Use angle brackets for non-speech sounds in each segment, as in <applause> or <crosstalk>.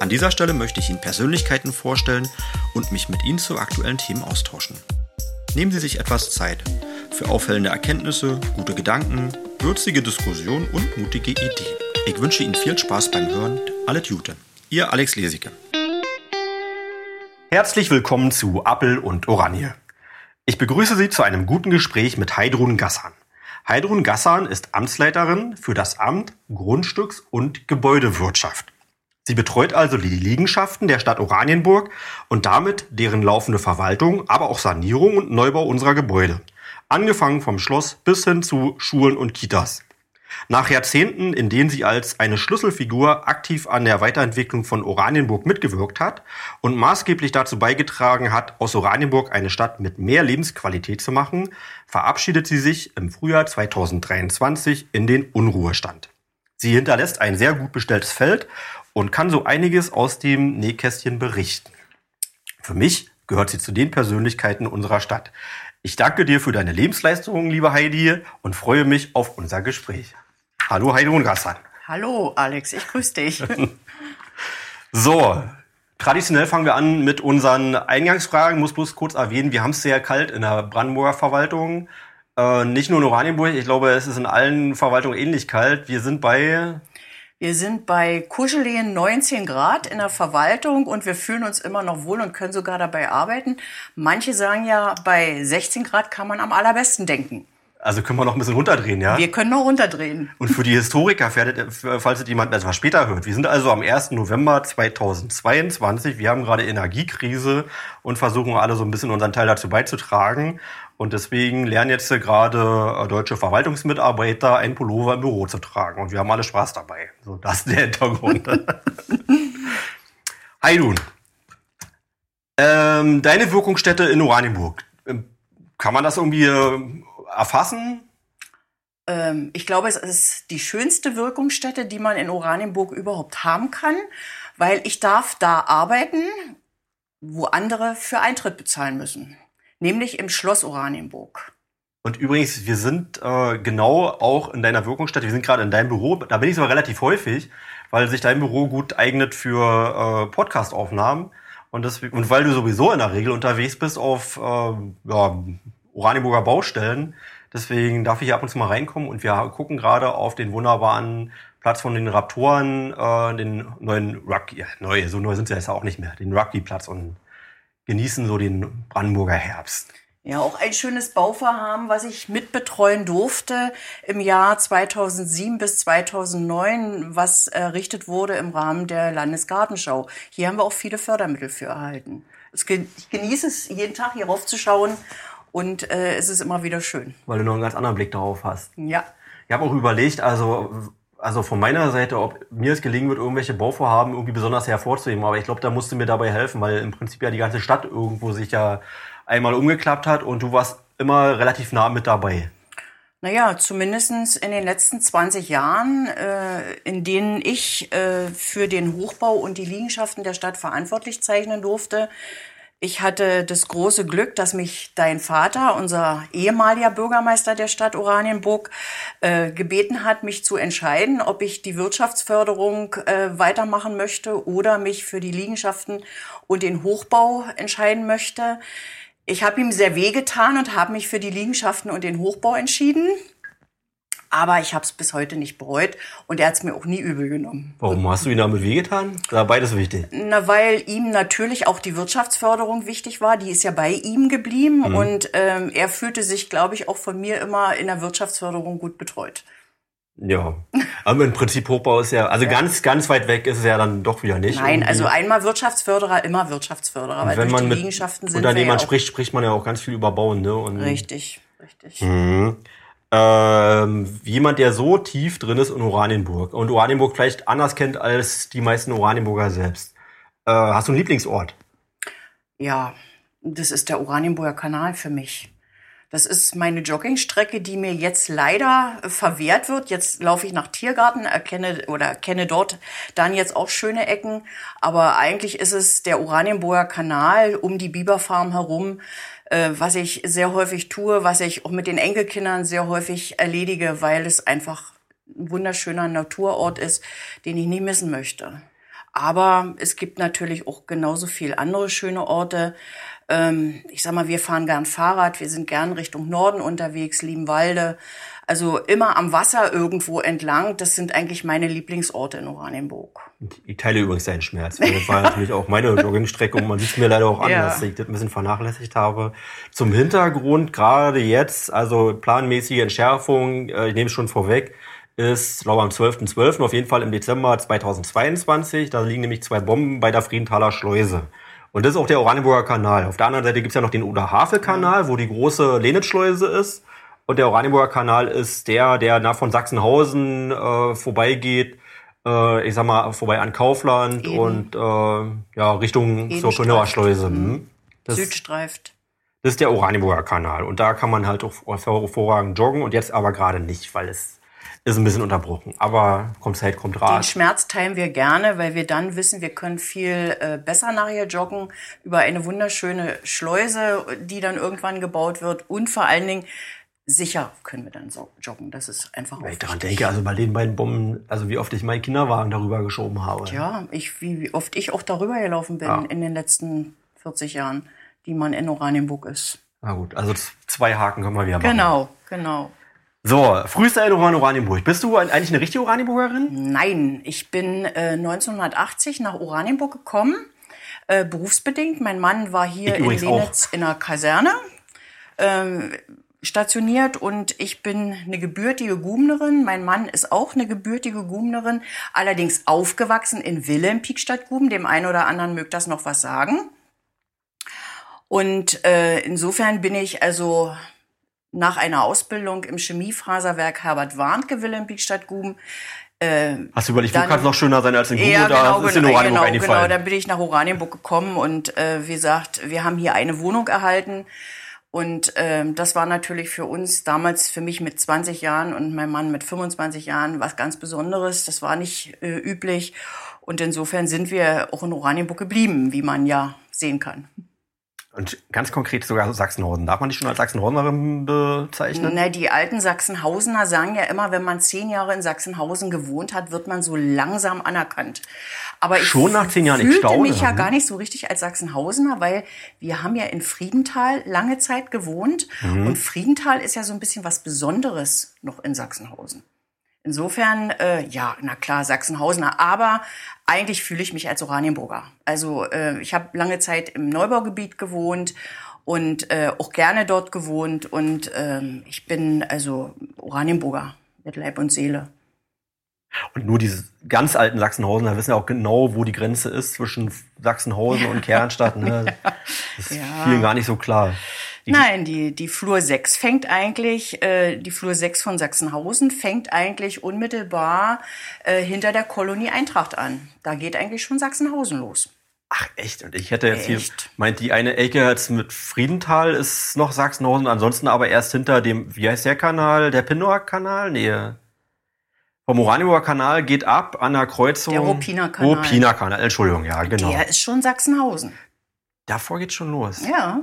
An dieser Stelle möchte ich Ihnen Persönlichkeiten vorstellen und mich mit Ihnen zu aktuellen Themen austauschen. Nehmen Sie sich etwas Zeit für auffällende Erkenntnisse, gute Gedanken, würzige Diskussionen und mutige Ideen. Ich wünsche Ihnen viel Spaß beim Hören. Alle Jute. Ihr Alex Lesicke. Herzlich willkommen zu Appel und Oranje. Ich begrüße Sie zu einem guten Gespräch mit Heidrun Gassan. Heidrun Gassan ist Amtsleiterin für das Amt Grundstücks- und Gebäudewirtschaft. Sie betreut also die Liegenschaften der Stadt Oranienburg und damit deren laufende Verwaltung, aber auch Sanierung und Neubau unserer Gebäude. Angefangen vom Schloss bis hin zu Schulen und Kitas. Nach Jahrzehnten, in denen sie als eine Schlüsselfigur aktiv an der Weiterentwicklung von Oranienburg mitgewirkt hat und maßgeblich dazu beigetragen hat, aus Oranienburg eine Stadt mit mehr Lebensqualität zu machen, verabschiedet sie sich im Frühjahr 2023 in den Unruhestand. Sie hinterlässt ein sehr gut bestelltes Feld und kann so einiges aus dem Nähkästchen berichten. Für mich gehört sie zu den Persönlichkeiten unserer Stadt. Ich danke dir für deine Lebensleistungen, liebe Heidi, und freue mich auf unser Gespräch. Hallo Heidi und Gassan. Hallo Alex, ich grüße dich. <laughs> so, traditionell fangen wir an mit unseren Eingangsfragen. Ich muss bloß kurz erwähnen, wir haben es sehr kalt in der Brandenburger Verwaltung. Äh, nicht nur in Oranienburg, ich glaube, es ist in allen Verwaltungen ähnlich kalt. Wir sind bei wir sind bei kuscheligen 19 Grad in der Verwaltung und wir fühlen uns immer noch wohl und können sogar dabei arbeiten. Manche sagen ja, bei 16 Grad kann man am allerbesten denken. Also können wir noch ein bisschen runterdrehen, ja? Wir können noch runterdrehen. Und für die Historiker, falls es jemand etwas später hört, wir sind also am 1. November 2022. Wir haben gerade Energiekrise und versuchen alle so ein bisschen unseren Teil dazu beizutragen. Und deswegen lernen jetzt gerade äh, deutsche Verwaltungsmitarbeiter ein Pullover im Büro zu tragen. Und wir haben alle Spaß dabei. So, das ist der Hintergrund. <laughs> Heidun, ähm, deine Wirkungsstätte in Oranienburg, ähm, kann man das irgendwie äh, erfassen? Ähm, ich glaube, es ist die schönste Wirkungsstätte, die man in Oranienburg überhaupt haben kann, weil ich darf da arbeiten, wo andere für Eintritt bezahlen müssen nämlich im Schloss Oranienburg. Und übrigens, wir sind äh, genau auch in deiner Wirkungsstätte, wir sind gerade in deinem Büro, da bin ich sogar relativ häufig, weil sich dein Büro gut eignet für äh, Podcast-Aufnahmen. Und, und weil du sowieso in der Regel unterwegs bist auf äh, ja, Oranienburger Baustellen, deswegen darf ich hier ab und zu mal reinkommen und wir gucken gerade auf den wunderbaren Platz von den Raptoren, äh, den neuen Rugby, ja, neu, so neu sind sie jetzt auch nicht mehr, den Rugby-Platz und genießen so den Brandenburger Herbst. Ja, auch ein schönes Bauvorhaben, was ich mitbetreuen durfte im Jahr 2007 bis 2009, was errichtet wurde im Rahmen der Landesgartenschau. Hier haben wir auch viele Fördermittel für erhalten. Ich genieße es, jeden Tag hier raufzuschauen und äh, es ist immer wieder schön. Weil du noch einen ganz anderen Blick darauf hast. Ja. Ich habe auch überlegt, also also von meiner Seite, ob mir es gelingen wird, irgendwelche Bauvorhaben irgendwie besonders hervorzuheben. Aber ich glaube, da musst du mir dabei helfen, weil im Prinzip ja die ganze Stadt irgendwo sich ja einmal umgeklappt hat und du warst immer relativ nah mit dabei. Naja, zumindestens in den letzten 20 Jahren, äh, in denen ich äh, für den Hochbau und die Liegenschaften der Stadt verantwortlich zeichnen durfte, ich hatte das große Glück, dass mich dein Vater, unser ehemaliger Bürgermeister der Stadt Oranienburg, äh, gebeten hat, mich zu entscheiden, ob ich die Wirtschaftsförderung äh, weitermachen möchte oder mich für die Liegenschaften und den Hochbau entscheiden möchte. Ich habe ihm sehr wehgetan und habe mich für die Liegenschaften und den Hochbau entschieden. Aber ich habe es bis heute nicht bereut und er hat es mir auch nie übel genommen. Warum hast du ihn damit wehgetan? War beides wichtig? Na, weil ihm natürlich auch die Wirtschaftsförderung wichtig war. Die ist ja bei ihm geblieben mhm. und ähm, er fühlte sich, glaube ich, auch von mir immer in der Wirtschaftsförderung gut betreut. Ja, aber im Prinzip Hochbau ist ja, also ja. ganz, ganz weit weg ist es ja dann doch wieder nicht. Nein, irgendwie. also einmal Wirtschaftsförderer, immer Wirtschaftsförderer, und weil wenn man die Liegenschaften sind. Unternehmern ja spricht, spricht man ja auch ganz viel über Bauen, ne? Und richtig, richtig. Mhm ähm, jemand, der so tief drin ist in Oranienburg und Oranienburg vielleicht anders kennt als die meisten Oranienburger selbst. Äh, hast du einen Lieblingsort? Ja, Das ist der Oranienburger Kanal für mich. Das ist meine Joggingstrecke, die mir jetzt leider verwehrt wird. Jetzt laufe ich nach Tiergarten, erkenne oder erkenne dort dann jetzt auch schöne Ecken. Aber eigentlich ist es der Oranienburger Kanal um die Biberfarm herum, äh, was ich sehr häufig tue, was ich auch mit den Enkelkindern sehr häufig erledige, weil es einfach ein wunderschöner Naturort ist, den ich nie missen möchte. Aber es gibt natürlich auch genauso viel andere schöne Orte. Ähm, ich sag mal, wir fahren gern Fahrrad, wir sind gern Richtung Norden unterwegs, Liebenwalde. Also immer am Wasser irgendwo entlang. Das sind eigentlich meine Lieblingsorte in Oranienburg. Ich teile übrigens deinen Schmerz. Das <laughs> war natürlich auch meine Joggingstrecke und man sieht mir leider auch an, ja. dass ich das ein bisschen vernachlässigt habe. Zum Hintergrund, gerade jetzt, also planmäßige Entschärfung, äh, ich nehme es schon vorweg, ist, glaube am 12.12., .12., auf jeden Fall im Dezember 2022. Da liegen nämlich zwei Bomben bei der Friedenthaler Schleuse. Und das ist auch der Oranienburger Kanal. Auf der anderen Seite gibt's ja noch den Oder-Havel-Kanal, wo die große Lenitzschleuse ist. Und der Oranienburger Kanal ist der, der nach von Sachsenhausen äh, vorbeigeht, äh, ich sag mal, vorbei an Kaufland Eden. und äh, ja, Richtung zur Schönauer Schleuse. Mhm. Das, Südstreift. Das ist der Oranienburger Kanal. Und da kann man halt auch hervorragend joggen und jetzt aber gerade nicht, weil es ist ein bisschen unterbrochen. Aber kommt Zeit, kommt Rat. Den Schmerz teilen wir gerne, weil wir dann wissen, wir können viel äh, besser nachher joggen über eine wunderschöne Schleuse, die dann irgendwann gebaut wird. Und vor allen Dingen sicher können wir dann joggen. Das ist einfach Wenn ich daran denke, also bei den beiden Bomben, also wie oft ich meinen Kinderwagen darüber geschoben habe. Ja, ich, wie, wie oft ich auch darüber gelaufen bin ja. in den letzten 40 Jahren, die man in Oranienburg ist. Na gut, also zwei Haken können wir wieder machen. Genau, genau. So, an Oranienburg. Bist du eigentlich eine richtige Oranienburgerin? Nein, ich bin äh, 1980 nach Oranienburg gekommen, äh, berufsbedingt. Mein Mann war hier in Lenitz in einer Kaserne ähm, stationiert und ich bin eine gebürtige Gubnerin. Mein Mann ist auch eine gebürtige Gubnerin, allerdings aufgewachsen in Willem, Piekstadt Guben. Dem einen oder anderen mögt das noch was sagen. Und äh, insofern bin ich also nach einer Ausbildung im Chemiefaserwerk Herbert Warnke Wilhelmpiekstadt Guben. Äh, Hast du überlegt, wo kann es noch schöner sein als in Guben? Ja, genau, ist genau, in genau, genau. Dann bin ich nach Oranienburg gekommen und äh, wie gesagt, wir haben hier eine Wohnung erhalten. Und ähm, das war natürlich für uns damals, für mich mit 20 Jahren und mein Mann mit 25 Jahren was ganz Besonderes. Das war nicht äh, üblich. Und insofern sind wir auch in Oranienburg geblieben, wie man ja sehen kann. Und ganz konkret sogar Sachsenhausen. Darf man dich schon als Sachsenhausenerin bezeichnen? Na, die alten Sachsenhausener sagen ja immer, wenn man zehn Jahre in Sachsenhausen gewohnt hat, wird man so langsam anerkannt. Aber ich schon nach zehn Jahren fühlte ich staune, mich ja gar nicht so richtig als Sachsenhausener, weil wir haben ja in Friedenthal lange Zeit gewohnt mhm. und Friedenthal ist ja so ein bisschen was Besonderes noch in Sachsenhausen. Insofern, äh, ja, na klar, Sachsenhausener, aber eigentlich fühle ich mich als Oranienburger. Also äh, ich habe lange Zeit im Neubaugebiet gewohnt und äh, auch gerne dort gewohnt und ähm, ich bin also Oranienburger mit Leib und Seele. Und nur diese ganz alten Sachsenhausen, da wissen ja auch genau, wo die Grenze ist zwischen Sachsenhausen und Kernstadt. Ne? <laughs> Das ist ja. vielen gar nicht so klar. Nein, die, die Flur 6 fängt eigentlich, äh, die Flur 6 von Sachsenhausen fängt eigentlich unmittelbar äh, hinter der Kolonie Eintracht an. Da geht eigentlich schon Sachsenhausen los. Ach echt? Und ich hätte jetzt echt? hier meint die eine Ecke jetzt mit Friedenthal ist noch Sachsenhausen, ansonsten aber erst hinter dem, wie heißt der Kanal? Der Pinnower Kanal? Nee. Vom Oranienburger Kanal geht ab an der Kreuzung. Der Ruppiner Kanal. Ruppiner Kanal, Entschuldigung, ja, genau. Der ist schon Sachsenhausen. Davor geht schon los. Ja.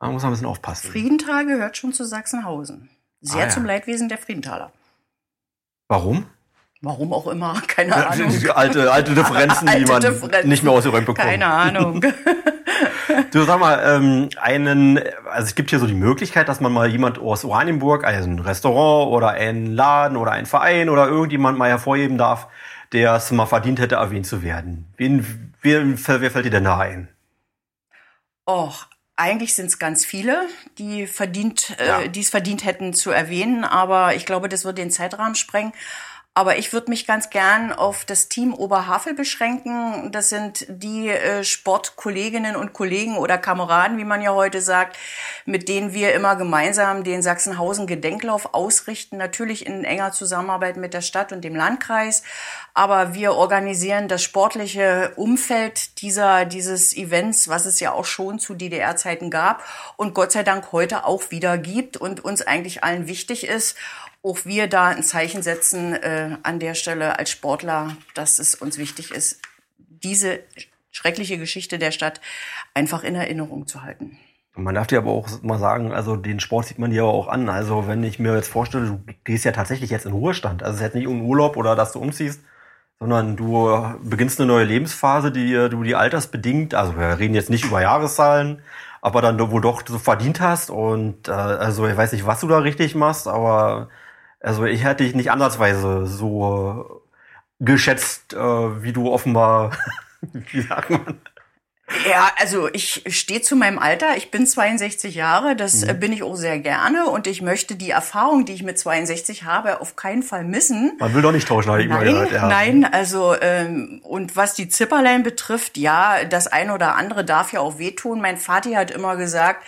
Man muss ein bisschen aufpassen. Friedenthal gehört schon zu Sachsenhausen. Sehr ah, ja. zum Leidwesen der Friedenthaler. Warum? Warum auch immer, <laughs> keine Ahnung. alte, alte Differenzen, alte die man Differenzen. nicht mehr ausgeräumt bekommt. Keine Ahnung. <laughs> <laughs> du sag mal, ähm, einen, also es gibt hier so die Möglichkeit, dass man mal jemand aus Oranienburg, also ein Restaurant oder einen Laden oder einen Verein oder irgendjemand mal hervorheben darf, der es mal verdient hätte, erwähnt zu werden. Wen, wer, wer fällt dir denn da ein? Och, eigentlich sind es ganz viele, die verdient, äh, ja. äh, die es verdient hätten zu erwähnen, aber ich glaube, das wird den Zeitrahmen sprengen. Aber ich würde mich ganz gern auf das Team Oberhavel beschränken. Das sind die äh, Sportkolleginnen und Kollegen oder Kameraden, wie man ja heute sagt, mit denen wir immer gemeinsam den Sachsenhausen Gedenklauf ausrichten. Natürlich in enger Zusammenarbeit mit der Stadt und dem Landkreis. Aber wir organisieren das sportliche Umfeld dieser, dieses Events, was es ja auch schon zu DDR-Zeiten gab und Gott sei Dank heute auch wieder gibt und uns eigentlich allen wichtig ist auch wir da ein Zeichen setzen äh, an der Stelle als Sportler, dass es uns wichtig ist, diese schreckliche Geschichte der Stadt einfach in Erinnerung zu halten. Man darf dir aber auch mal sagen, also den Sport sieht man dir aber auch an. Also wenn ich mir jetzt vorstelle, du gehst ja tatsächlich jetzt in Ruhestand. Also es ist jetzt nicht irgendein Urlaub oder dass du umziehst, sondern du beginnst eine neue Lebensphase, die du die altersbedingt, also wir reden jetzt nicht über Jahreszahlen, aber dann wohl doch so verdient hast und äh, also ich weiß nicht, was du da richtig machst, aber also ich hätte dich nicht ansatzweise so geschätzt, äh, wie du offenbar, <laughs> wie sagt man? Ja, also ich stehe zu meinem Alter. Ich bin 62 Jahre. Das mhm. bin ich auch sehr gerne. Und ich möchte die Erfahrung, die ich mit 62 habe, auf keinen Fall missen. Man will doch nicht tauschen, habe ich nein, gehört. Ja. Nein, also ähm, und was die Zipperlein betrifft, ja, das eine oder andere darf ja auch wehtun. Mein Vati hat immer gesagt,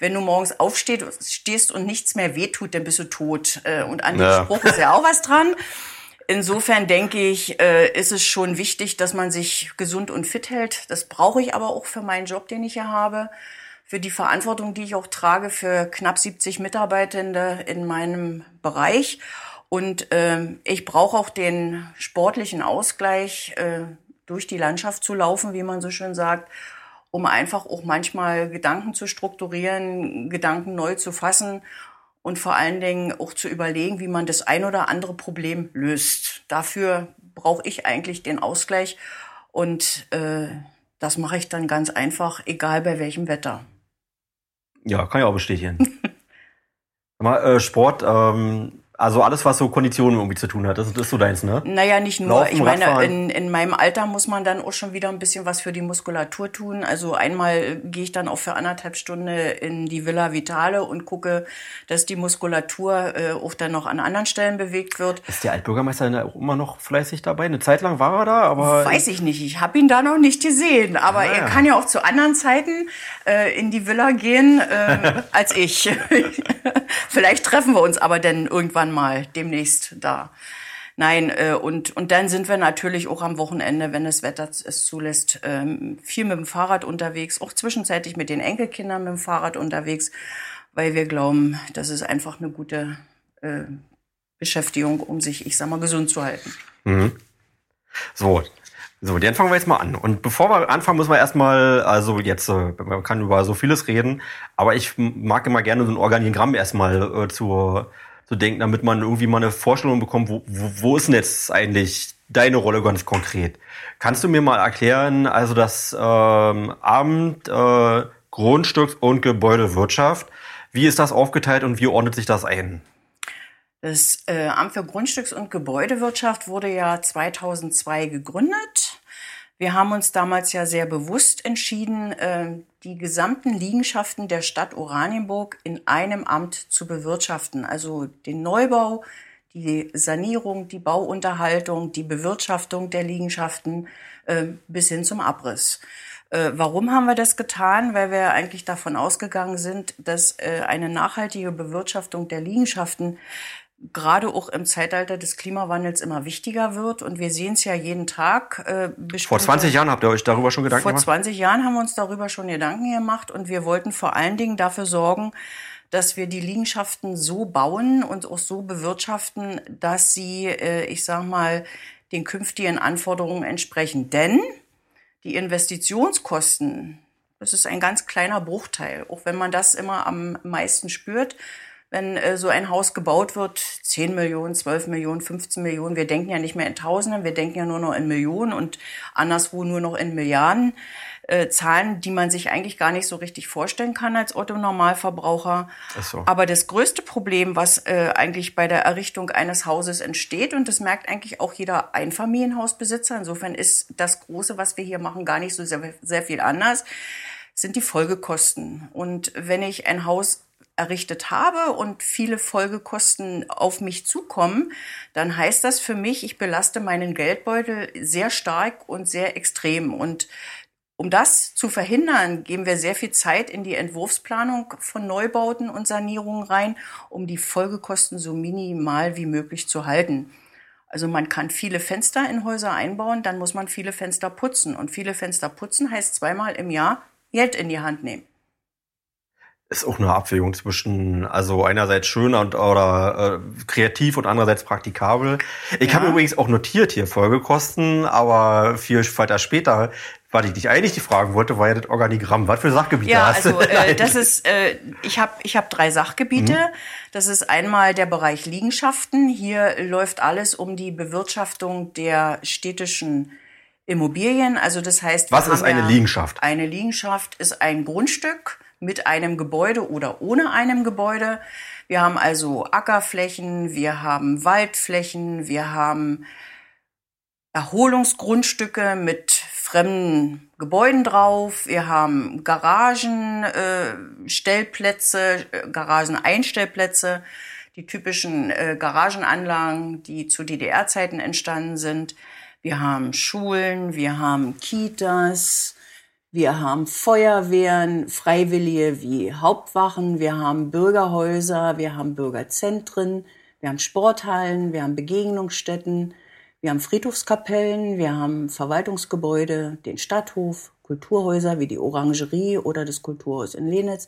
wenn du morgens aufstehst und nichts mehr wehtut, dann bist du tot. Äh, und an ja. dem Spruch ist ja auch was dran. <laughs> Insofern denke ich, äh, ist es schon wichtig, dass man sich gesund und fit hält. Das brauche ich aber auch für meinen Job, den ich hier habe, für die Verantwortung, die ich auch trage für knapp 70 Mitarbeitende in meinem Bereich. Und äh, ich brauche auch den sportlichen Ausgleich, äh, durch die Landschaft zu laufen, wie man so schön sagt um einfach auch manchmal Gedanken zu strukturieren, Gedanken neu zu fassen und vor allen Dingen auch zu überlegen, wie man das ein oder andere Problem löst. Dafür brauche ich eigentlich den Ausgleich und äh, das mache ich dann ganz einfach, egal bei welchem Wetter. Ja, kann ich auch bestätigen. <laughs> Äh, Sport, ähm, also alles, was so Konditionen irgendwie zu tun hat, das, ist so deins, ne? Naja, nicht nur. Laufen, ich meine, in, in meinem Alter muss man dann auch schon wieder ein bisschen was für die Muskulatur tun. Also einmal gehe ich dann auch für anderthalb Stunden in die Villa Vitale und gucke, dass die Muskulatur äh, auch dann noch an anderen Stellen bewegt wird. Ist der Altbürgermeister denn auch immer noch fleißig dabei? Eine Zeit lang war er da, aber... Weiß ich nicht. Ich habe ihn da noch nicht gesehen. Aber ah, er kann ja auch zu anderen Zeiten äh, in die Villa gehen äh, <laughs> als ich. <laughs> Vielleicht treffen wir uns aber dann irgendwann irgendwann mal demnächst da. Nein, äh, und, und dann sind wir natürlich auch am Wochenende, wenn das Wetter es zulässt, ähm, viel mit dem Fahrrad unterwegs, auch zwischenzeitlich mit den Enkelkindern mit dem Fahrrad unterwegs, weil wir glauben, das ist einfach eine gute äh, Beschäftigung, um sich, ich sag mal, gesund zu halten. Mhm. So, so, dann fangen wir jetzt mal an. Und bevor wir anfangen, müssen wir erstmal, also jetzt, äh, man kann über so vieles reden, aber ich mag immer gerne so ein Organigramm erstmal äh, zur zu denken, damit man irgendwie mal eine Vorstellung bekommt, wo, wo, wo ist denn jetzt eigentlich deine Rolle ganz konkret? Kannst du mir mal erklären, also das ähm, Amt äh, Grundstücks- und Gebäudewirtschaft, wie ist das aufgeteilt und wie ordnet sich das ein? Das äh, Amt für Grundstücks- und Gebäudewirtschaft wurde ja 2002 gegründet wir haben uns damals ja sehr bewusst entschieden, äh, die gesamten Liegenschaften der Stadt Oranienburg in einem Amt zu bewirtschaften. Also den Neubau, die Sanierung, die Bauunterhaltung, die Bewirtschaftung der Liegenschaften äh, bis hin zum Abriss. Äh, warum haben wir das getan? Weil wir eigentlich davon ausgegangen sind, dass eine nachhaltige Bewirtschaftung der Liegenschaften gerade auch im Zeitalter des Klimawandels immer wichtiger wird. Und wir sehen es ja jeden Tag. Äh, vor 20 Jahren habt ihr euch darüber schon Gedanken vor gemacht? Vor 20 Jahren haben wir uns darüber schon Gedanken gemacht. Und wir wollten vor allen Dingen dafür sorgen, dass wir die Liegenschaften so bauen und auch so bewirtschaften, dass sie, äh, ich sag mal, den künftigen Anforderungen entsprechen. Denn die Investitionskosten, das ist ein ganz kleiner Bruchteil, auch wenn man das immer am meisten spürt wenn äh, so ein Haus gebaut wird, 10 Millionen, 12 Millionen, 15 Millionen, wir denken ja nicht mehr in Tausenden, wir denken ja nur noch in Millionen und anderswo nur noch in Milliarden. Äh, Zahlen, die man sich eigentlich gar nicht so richtig vorstellen kann als Otto-Normalverbraucher. So. Aber das größte Problem, was äh, eigentlich bei der Errichtung eines Hauses entsteht, und das merkt eigentlich auch jeder Einfamilienhausbesitzer, insofern ist das Große, was wir hier machen, gar nicht so sehr, sehr viel anders, sind die Folgekosten. Und wenn ich ein Haus errichtet habe und viele Folgekosten auf mich zukommen, dann heißt das für mich, ich belaste meinen Geldbeutel sehr stark und sehr extrem. Und um das zu verhindern, geben wir sehr viel Zeit in die Entwurfsplanung von Neubauten und Sanierungen rein, um die Folgekosten so minimal wie möglich zu halten. Also man kann viele Fenster in Häuser einbauen, dann muss man viele Fenster putzen. Und viele Fenster putzen heißt zweimal im Jahr Geld in die Hand nehmen. Ist auch eine Abwägung zwischen, also einerseits schön und oder äh, kreativ und andererseits praktikabel. Ich ja. habe übrigens auch notiert hier Folgekosten, aber viel weiter später was ich dich eigentlich die fragen wollte, war ja das Organigramm. Was für Sachgebiete ja, hast du? Also, äh, das ist, äh, ich habe ich hab drei Sachgebiete. Mhm. Das ist einmal der Bereich Liegenschaften. Hier läuft alles um die Bewirtschaftung der städtischen Immobilien. Also das heißt, was ist eine ja, Liegenschaft? Eine Liegenschaft ist ein Grundstück mit einem Gebäude oder ohne einem Gebäude. Wir haben also Ackerflächen, wir haben Waldflächen, wir haben Erholungsgrundstücke mit fremden Gebäuden drauf. Wir haben Garagen, äh, äh, Garageneinstellplätze, die typischen äh, Garagenanlagen, die zu DDR-Zeiten entstanden sind. Wir haben Schulen, wir haben Kitas, wir haben Feuerwehren, Freiwillige wie Hauptwachen, wir haben Bürgerhäuser, wir haben Bürgerzentren, wir haben Sporthallen, wir haben Begegnungsstätten, wir haben Friedhofskapellen, wir haben Verwaltungsgebäude, den Stadthof, Kulturhäuser wie die Orangerie oder das Kulturhaus in Lenitz.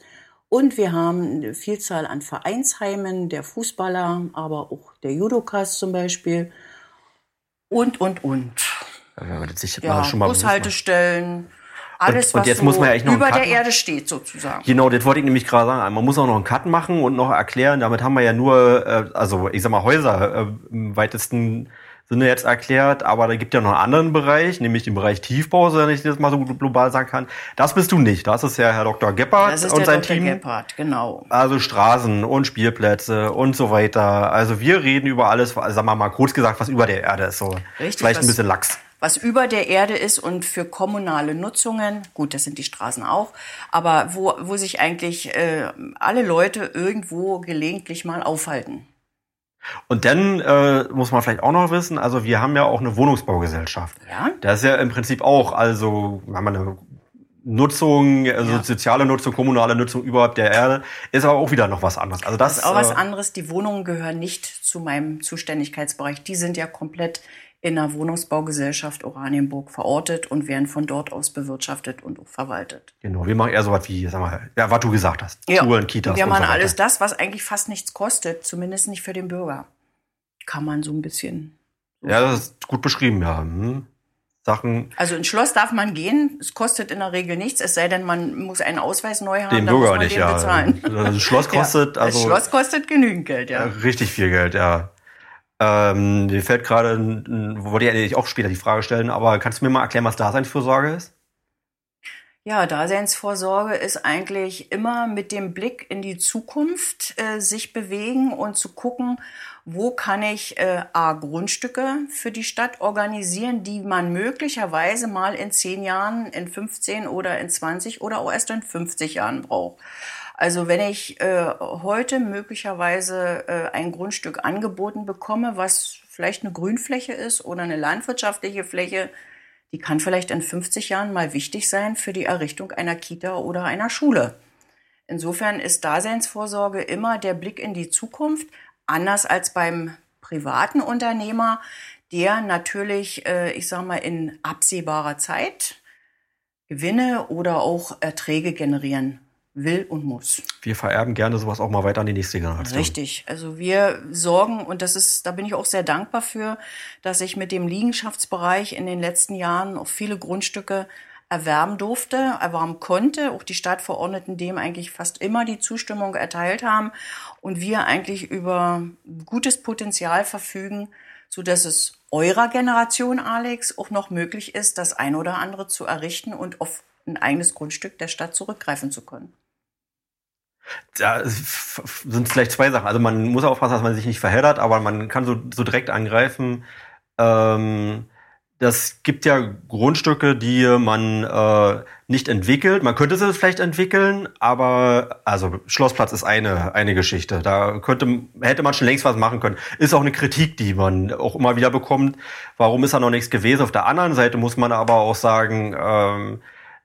Und wir haben eine Vielzahl an Vereinsheimen der Fußballer, aber auch der Judokas zum Beispiel. Und, und, und. Ja, das ja, schon mal Bushaltestellen. Alles, und, und jetzt so muss man ja echt noch über der Erde steht, sozusagen. Genau, das wollte ich nämlich gerade sagen. Man muss auch noch einen Cut machen und noch erklären. Damit haben wir ja nur, äh, also ich sag mal, Häuser äh, im weitesten Sinne jetzt erklärt, aber da gibt ja noch einen anderen Bereich, nämlich den Bereich Tiefbau, wenn ich das mal so global sagen kann. Das bist du nicht. Das ist ja Herr Dr. Gebhardt das ist und der sein Dr. Team. Gebhardt, genau. Also Straßen und Spielplätze und so weiter. Also wir reden über alles, sagen wir mal kurz gesagt, was über der Erde ist. So Richtig, vielleicht ein bisschen lax was über der Erde ist und für kommunale Nutzungen, gut, das sind die Straßen auch, aber wo, wo sich eigentlich äh, alle Leute irgendwo gelegentlich mal aufhalten. Und dann äh, muss man vielleicht auch noch wissen, also wir haben ja auch eine Wohnungsbaugesellschaft. Ja. Das ist ja im Prinzip auch, also haben wir eine Nutzung, also ja. soziale Nutzung, kommunale Nutzung überhaupt der Erde, ist aber auch wieder noch was anderes. Also das, das ist auch was äh, anderes. Die Wohnungen gehören nicht zu meinem Zuständigkeitsbereich. Die sind ja komplett in der Wohnungsbaugesellschaft Oranienburg verortet und werden von dort aus bewirtschaftet und verwaltet. Genau, wir machen eher so was wie, sag mal, ja, was du gesagt hast. Ja. Schulen, Kitas. Wir machen so alles das, was eigentlich fast nichts kostet, zumindest nicht für den Bürger. Kann man so ein bisschen. Ja, das ist gut beschrieben, ja. Hm. Sachen. Also ins Schloss darf man gehen, es kostet in der Regel nichts, es sei denn, man muss einen Ausweis neu haben, den dann Bürger muss man nicht, den ja. bezahlen. Also das Schloss <laughs> kostet, ja, also. Das Schloss kostet genügend Geld, ja. Richtig viel Geld, ja. Ähm, mir fällt gerade, wollte ich eigentlich auch später die Frage stellen, aber kannst du mir mal erklären, was Daseinsvorsorge ist? Ja, Daseinsvorsorge ist eigentlich immer mit dem Blick in die Zukunft äh, sich bewegen und zu gucken, wo kann ich äh, A, Grundstücke für die Stadt organisieren, die man möglicherweise mal in zehn Jahren, in 15 oder in 20 oder auch erst in 50 Jahren braucht. Also wenn ich äh, heute möglicherweise äh, ein Grundstück angeboten bekomme, was vielleicht eine Grünfläche ist oder eine landwirtschaftliche Fläche, die kann vielleicht in 50 Jahren mal wichtig sein für die Errichtung einer Kita oder einer Schule. Insofern ist Daseinsvorsorge immer der Blick in die Zukunft, anders als beim privaten Unternehmer, der natürlich, äh, ich sage mal, in absehbarer Zeit Gewinne oder auch Erträge generieren will und muss. Wir vererben gerne sowas auch mal weiter an die nächste Generation. Richtig. Also wir sorgen, und das ist, da bin ich auch sehr dankbar für, dass ich mit dem Liegenschaftsbereich in den letzten Jahren auch viele Grundstücke erwerben durfte, erwerben konnte. Auch die Stadtverordneten dem eigentlich fast immer die Zustimmung erteilt haben und wir eigentlich über gutes Potenzial verfügen, so dass es eurer Generation, Alex, auch noch möglich ist, das ein oder andere zu errichten und auf ein eigenes Grundstück der Stadt zurückgreifen zu können. Da sind vielleicht zwei Sachen. Also man muss aufpassen, dass man sich nicht verheddert, aber man kann so, so direkt angreifen. Ähm, das gibt ja Grundstücke, die man äh, nicht entwickelt. Man könnte sie vielleicht entwickeln, aber also Schlossplatz ist eine eine Geschichte. Da könnte hätte man schon längst was machen können. Ist auch eine Kritik, die man auch immer wieder bekommt. Warum ist da noch nichts gewesen? Auf der anderen Seite muss man aber auch sagen, ähm,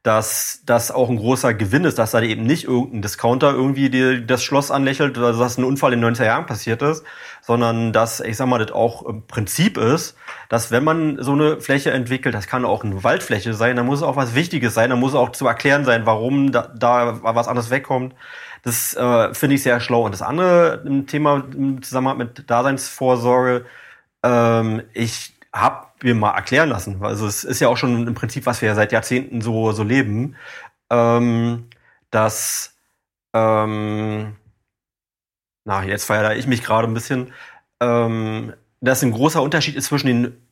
dass das auch ein großer Gewinn ist, dass da eben nicht irgendein Discounter irgendwie die, das Schloss anlächelt, also dass ein Unfall in den 90er Jahren passiert ist, sondern dass, ich sag mal, das auch im Prinzip ist, dass wenn man so eine Fläche entwickelt, das kann auch eine Waldfläche sein, dann muss auch was Wichtiges sein, dann muss auch zu erklären sein, warum da, da was anderes wegkommt. Das äh, finde ich sehr schlau. Und das andere Thema im Zusammenhang mit Daseinsvorsorge, ähm, ich habe mir mal erklären lassen. Also es ist ja auch schon im Prinzip, was wir ja seit Jahrzehnten so, so leben, ähm, dass, ähm, na, jetzt feiere ich mich gerade ein bisschen, ähm, dass ein großer Unterschied ist zwischen den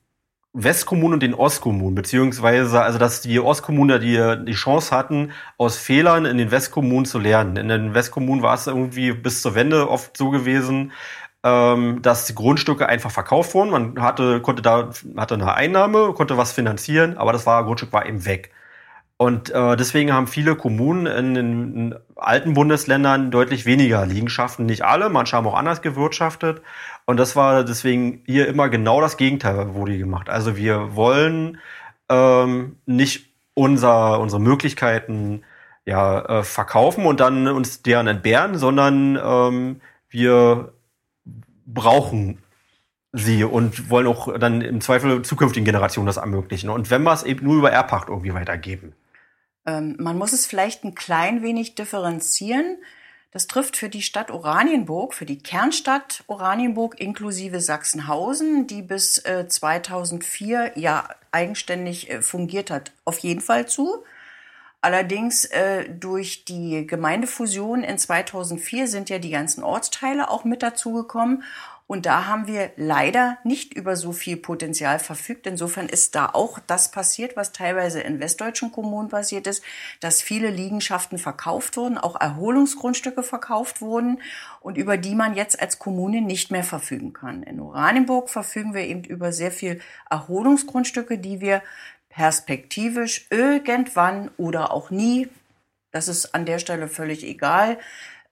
Westkommunen und den Ostkommunen, beziehungsweise, also, dass die Ostkommunen die, die Chance hatten, aus Fehlern in den Westkommunen zu lernen. In den Westkommunen war es irgendwie bis zur Wende oft so gewesen, ähm, dass Grundstücke einfach verkauft wurden. Man hatte, konnte da, hatte eine Einnahme, konnte was finanzieren, aber das war, Grundstück war eben weg. Und äh, deswegen haben viele Kommunen in den alten Bundesländern deutlich weniger Liegenschaften. Nicht alle, manche haben auch anders gewirtschaftet. Und das war deswegen hier immer genau das Gegenteil wurde gemacht. Also wir wollen ähm, nicht unser, unsere Möglichkeiten ja, äh, verkaufen und dann uns deren entbehren, sondern ähm, wir brauchen sie und wollen auch dann im Zweifel zukünftigen Generationen das ermöglichen. Und wenn wir es eben nur über Erbpacht irgendwie weitergeben. Ähm, man muss es vielleicht ein klein wenig differenzieren. Das trifft für die Stadt Oranienburg, für die Kernstadt Oranienburg inklusive Sachsenhausen, die bis äh, 2004 ja eigenständig äh, fungiert hat, auf jeden Fall zu. Allerdings äh, durch die Gemeindefusion in 2004 sind ja die ganzen Ortsteile auch mit dazugekommen. Und da haben wir leider nicht über so viel Potenzial verfügt. Insofern ist da auch das passiert, was teilweise in westdeutschen Kommunen passiert ist, dass viele Liegenschaften verkauft wurden, auch Erholungsgrundstücke verkauft wurden und über die man jetzt als Kommune nicht mehr verfügen kann. In Oranienburg verfügen wir eben über sehr viel Erholungsgrundstücke, die wir perspektivisch irgendwann oder auch nie, das ist an der Stelle völlig egal,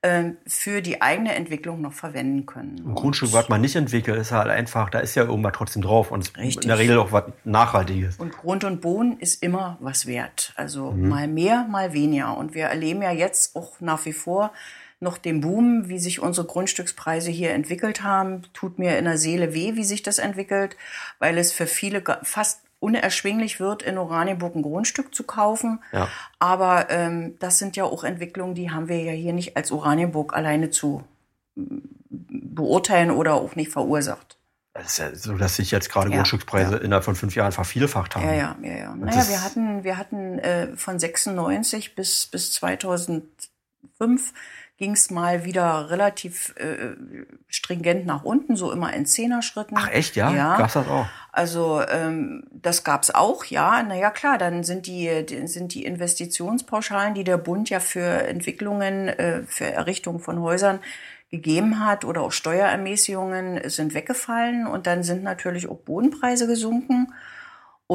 ähm, für die eigene Entwicklung noch verwenden können. Ein Grundstück, was man nicht entwickelt, ist halt einfach, da ist ja irgendwas trotzdem drauf und in der Regel auch was Nachhaltiges. Und Grund und Boden ist immer was wert. Also mhm. mal mehr, mal weniger. Und wir erleben ja jetzt auch nach wie vor noch den Boom, wie sich unsere Grundstückspreise hier entwickelt haben. Tut mir in der Seele weh, wie sich das entwickelt, weil es für viele fast unerschwinglich wird, in Oranienburg ein Grundstück zu kaufen. Ja. Aber ähm, das sind ja auch Entwicklungen, die haben wir ja hier nicht als Oranienburg alleine zu beurteilen oder auch nicht verursacht. Es ist ja so, dass sich jetzt gerade ja, Grundstückspreise ja. innerhalb von fünf Jahren vervielfacht haben. Ja, ja, ja. ja. Naja, wir hatten, wir hatten äh, von 96 bis, bis 2005 ging es mal wieder relativ äh, stringent nach unten, so immer in Zehner-Schritten. Ach echt, ja? ja. Gab's das auch? Also ähm, das gab's auch, ja. Naja, klar, dann sind die, die, sind die Investitionspauschalen, die der Bund ja für Entwicklungen, äh, für Errichtung von Häusern gegeben hat oder auch Steuerermäßigungen sind weggefallen und dann sind natürlich auch Bodenpreise gesunken.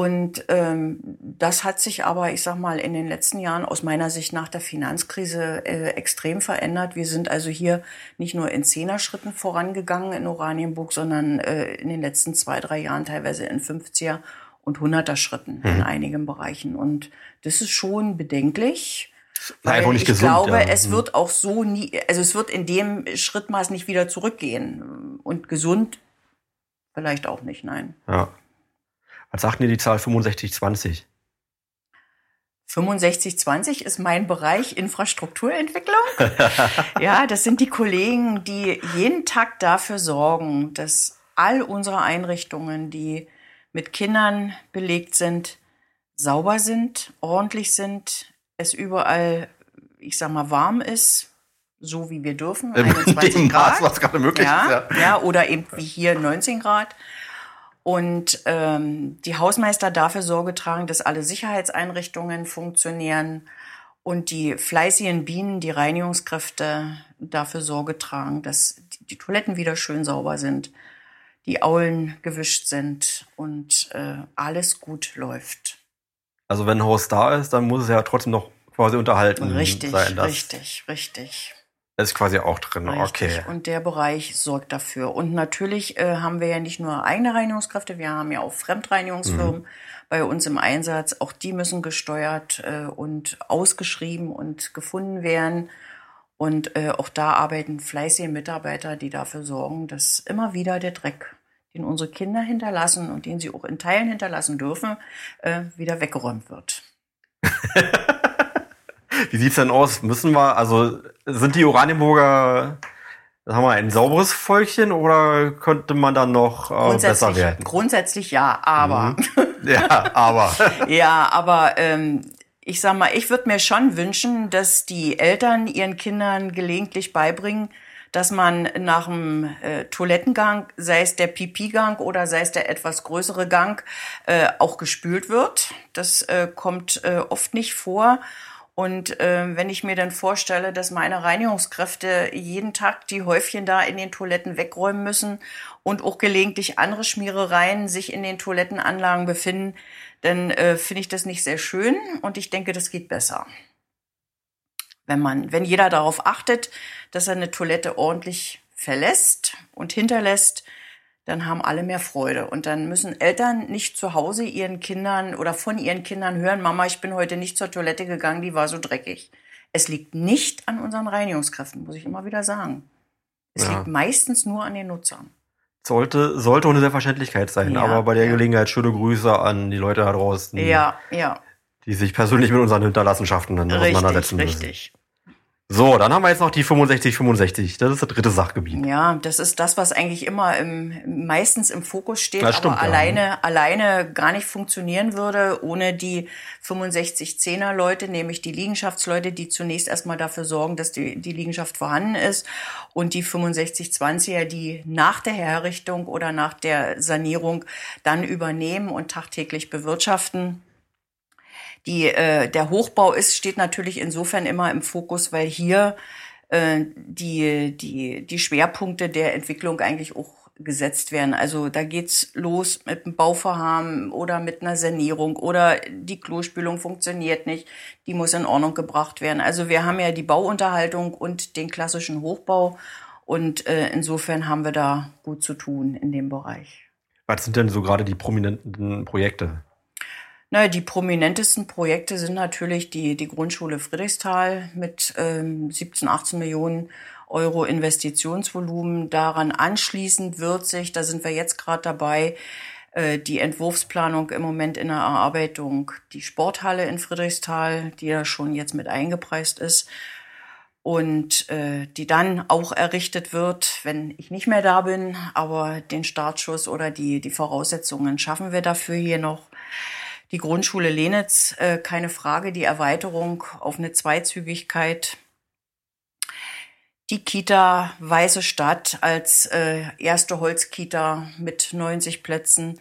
Und ähm, das hat sich aber, ich sag mal, in den letzten Jahren aus meiner Sicht nach der Finanzkrise äh, extrem verändert. Wir sind also hier nicht nur in Zehner-Schritten vorangegangen in Oranienburg, sondern äh, in den letzten zwei, drei Jahren teilweise in 50er und 100er Schritten mhm. in einigen Bereichen. Und das ist schon bedenklich. Weil ich gesund, glaube, ja. es mhm. wird auch so nie, also es wird in dem Schrittmaß nicht wieder zurückgehen. Und gesund vielleicht auch nicht, nein. Ja. Was sagt denn die Zahl 6520? 6520 ist mein Bereich Infrastrukturentwicklung. <laughs> ja, das sind die Kollegen, die jeden Tag dafür sorgen, dass all unsere Einrichtungen, die mit Kindern belegt sind, sauber sind, ordentlich sind, es überall, ich sag mal, warm ist, so wie wir dürfen, 21 Grad. Maß, was gerade möglich ja, ist. Ja. ja, oder eben wie hier 19 Grad und ähm, die Hausmeister dafür Sorge tragen, dass alle Sicherheitseinrichtungen funktionieren und die fleißigen Bienen, die Reinigungskräfte dafür Sorge tragen, dass die Toiletten wieder schön sauber sind, die Aulen gewischt sind und äh, alles gut läuft. Also wenn ein Haus da ist, dann muss es ja trotzdem noch quasi unterhalten Richtig, sein. Das richtig, richtig. Ist quasi auch drin. Richtig. Okay. Und der Bereich sorgt dafür. Und natürlich äh, haben wir ja nicht nur eigene Reinigungskräfte, wir haben ja auch Fremdreinigungsfirmen bei uns im Einsatz. Auch die müssen gesteuert äh, und ausgeschrieben und gefunden werden. Und äh, auch da arbeiten fleißige Mitarbeiter, die dafür sorgen, dass immer wieder der Dreck, den unsere Kinder hinterlassen und den sie auch in Teilen hinterlassen dürfen, äh, wieder weggeräumt wird. <laughs> Wie sieht's denn aus? Müssen wir, also sind die Oranienburger, haben wir ein sauberes Volkchen oder könnte man dann noch äh, besser Grundsätzlich, werden? grundsätzlich ja, aber Ja, aber <laughs> Ja, aber ähm, ich sag mal, ich würde mir schon wünschen, dass die Eltern ihren Kindern gelegentlich beibringen, dass man nach dem äh, Toilettengang, sei es der Pipi-Gang oder sei es der etwas größere Gang, äh, auch gespült wird. Das äh, kommt äh, oft nicht vor. Und äh, wenn ich mir dann vorstelle, dass meine Reinigungskräfte jeden Tag die Häufchen da in den Toiletten wegräumen müssen und auch gelegentlich andere Schmierereien sich in den Toilettenanlagen befinden, dann äh, finde ich das nicht sehr schön und ich denke, das geht besser. Wenn man, wenn jeder darauf achtet, dass er eine Toilette ordentlich verlässt und hinterlässt, dann haben alle mehr Freude. Und dann müssen Eltern nicht zu Hause ihren Kindern oder von ihren Kindern hören, Mama, ich bin heute nicht zur Toilette gegangen, die war so dreckig. Es liegt nicht an unseren Reinigungskräften, muss ich immer wieder sagen. Es Ja. liegt meistens nur an den Nutzern. sollte, sollte eine Selbstverständlichkeit sein. Ja, aber bei der ja. Gelegenheit schöne Grüße an die Leute da draußen, Ja, ja, die sich persönlich mit unseren Hinterlassenschaften dann richtig, auseinandersetzen müssen. richtig. So, dann haben wir jetzt noch die 6565. Das ist das dritte Sachgebiet. Ja, das ist das, was eigentlich immer im, meistens im Fokus steht, Das stimmt, aber ja. alleine, alleine gar nicht funktionieren würde, ohne die 65-10er Leute, nämlich die Liegenschaftsleute, die zunächst erstmal dafür sorgen, dass die, die Liegenschaft vorhanden ist und die 65-20er, die nach der Herrichtung oder nach der Sanierung dann übernehmen und tagtäglich bewirtschaften. Die, äh, der Hochbau ist, steht natürlich insofern immer im Fokus, weil hier äh, die, die, die Schwerpunkte der Entwicklung eigentlich auch gesetzt werden. Also da geht's los mit einem Bauvorhaben oder mit einer Sanierung oder die Klospülung funktioniert nicht, die muss in Ordnung gebracht werden. Also wir haben ja die Bauunterhaltung und den klassischen Hochbau und äh, insofern haben wir da gut zu tun in dem Bereich. Was sind denn so gerade die prominenten Projekte? Naja, die prominentesten Projekte sind natürlich die, die Grundschule Friedrichsthal mit ähm, 17, 18 Millionen Euro Investitionsvolumen. Daran anschließend wird sich, da sind wir jetzt gerade dabei, äh, die Entwurfsplanung im Moment in der Erarbeitung, die Sporthalle in Friedrichsthal, die ja schon jetzt mit eingepreist ist und äh, die dann auch errichtet wird, wenn ich nicht mehr da bin. Aber den Startschuss oder die, die Voraussetzungen schaffen wir dafür hier noch. Die Grundschule Lenitz, äh, keine Frage, die Erweiterung auf eine Zweizügigkeit. Die Kita Weiße Stadt als äh, erste Holzkita mit 90 Plätzen.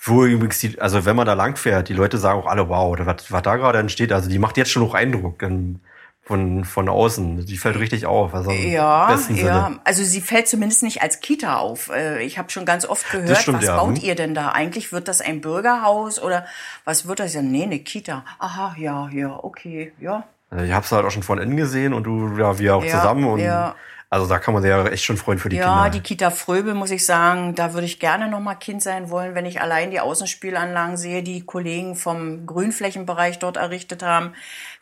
Wo übrigens die, also wenn man da lang fährt, die Leute sagen auch alle, wow, was, was da gerade entsteht, also die macht jetzt schon noch Eindruck ähm, von, von außen. Die fällt richtig auf. Also Ja, Sinne. ja. Also sie fällt zumindest nicht als Kita auf. Äh, Ich habe schon ganz oft gehört, stimmt, was ja. baut Hm. ihr denn da? Eigentlich wird das ein Bürgerhaus oder was wird das? Ja, nee, eine Kita. Aha, ja, ja, okay, ja. Also Ich hab's halt auch schon von innen gesehen und du, ja, wir auch Ja, zusammen. Und ja. Also da kann man sich ja echt schon freuen für die Ja, Kinder. die Kita Fröbel, muss ich sagen, da würde ich gerne noch mal Kind sein wollen, wenn ich allein die Außenspielanlagen sehe, die Kollegen vom Grünflächenbereich dort errichtet haben.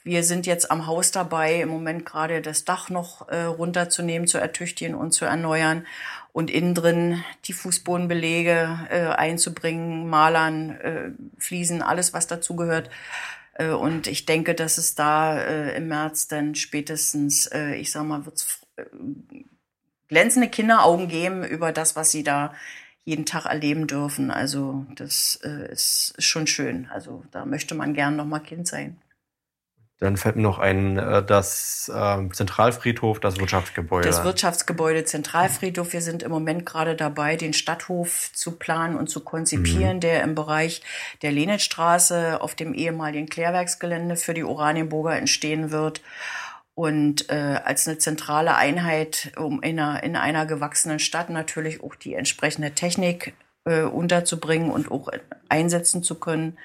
Wir sind jetzt am Haus dabei, im Moment gerade das Dach noch äh, runterzunehmen, zu ertüchtigen und zu erneuern und innen drin die Fußbodenbelege äh, einzubringen, Malern, äh, Fliesen, alles was dazugehört. Äh, Und ich denke, dass es da äh, im März dann spätestens, äh, ich sag mal, wird's glänzende Kinderaugen geben über das, was sie da jeden Tag erleben dürfen. Also das äh, ist schon schön. Also da möchte man gern noch mal Kind sein. Dann fällt mir noch ein, äh, das ähm, Zentralfriedhof, das Wirtschaftsgebäude. Das Wirtschaftsgebäude Zentralfriedhof. Wir sind im Moment gerade dabei, den Stadthof zu planen und zu konzipieren, der im Bereich der Lenitzstraße auf dem ehemaligen Klärwerksgelände für die Oranienburger entstehen wird. und äh, als eine zentrale Einheit, um in einer, in einer gewachsenen Stadt natürlich auch die entsprechende Technik äh, unterzubringen und auch einsetzen zu können.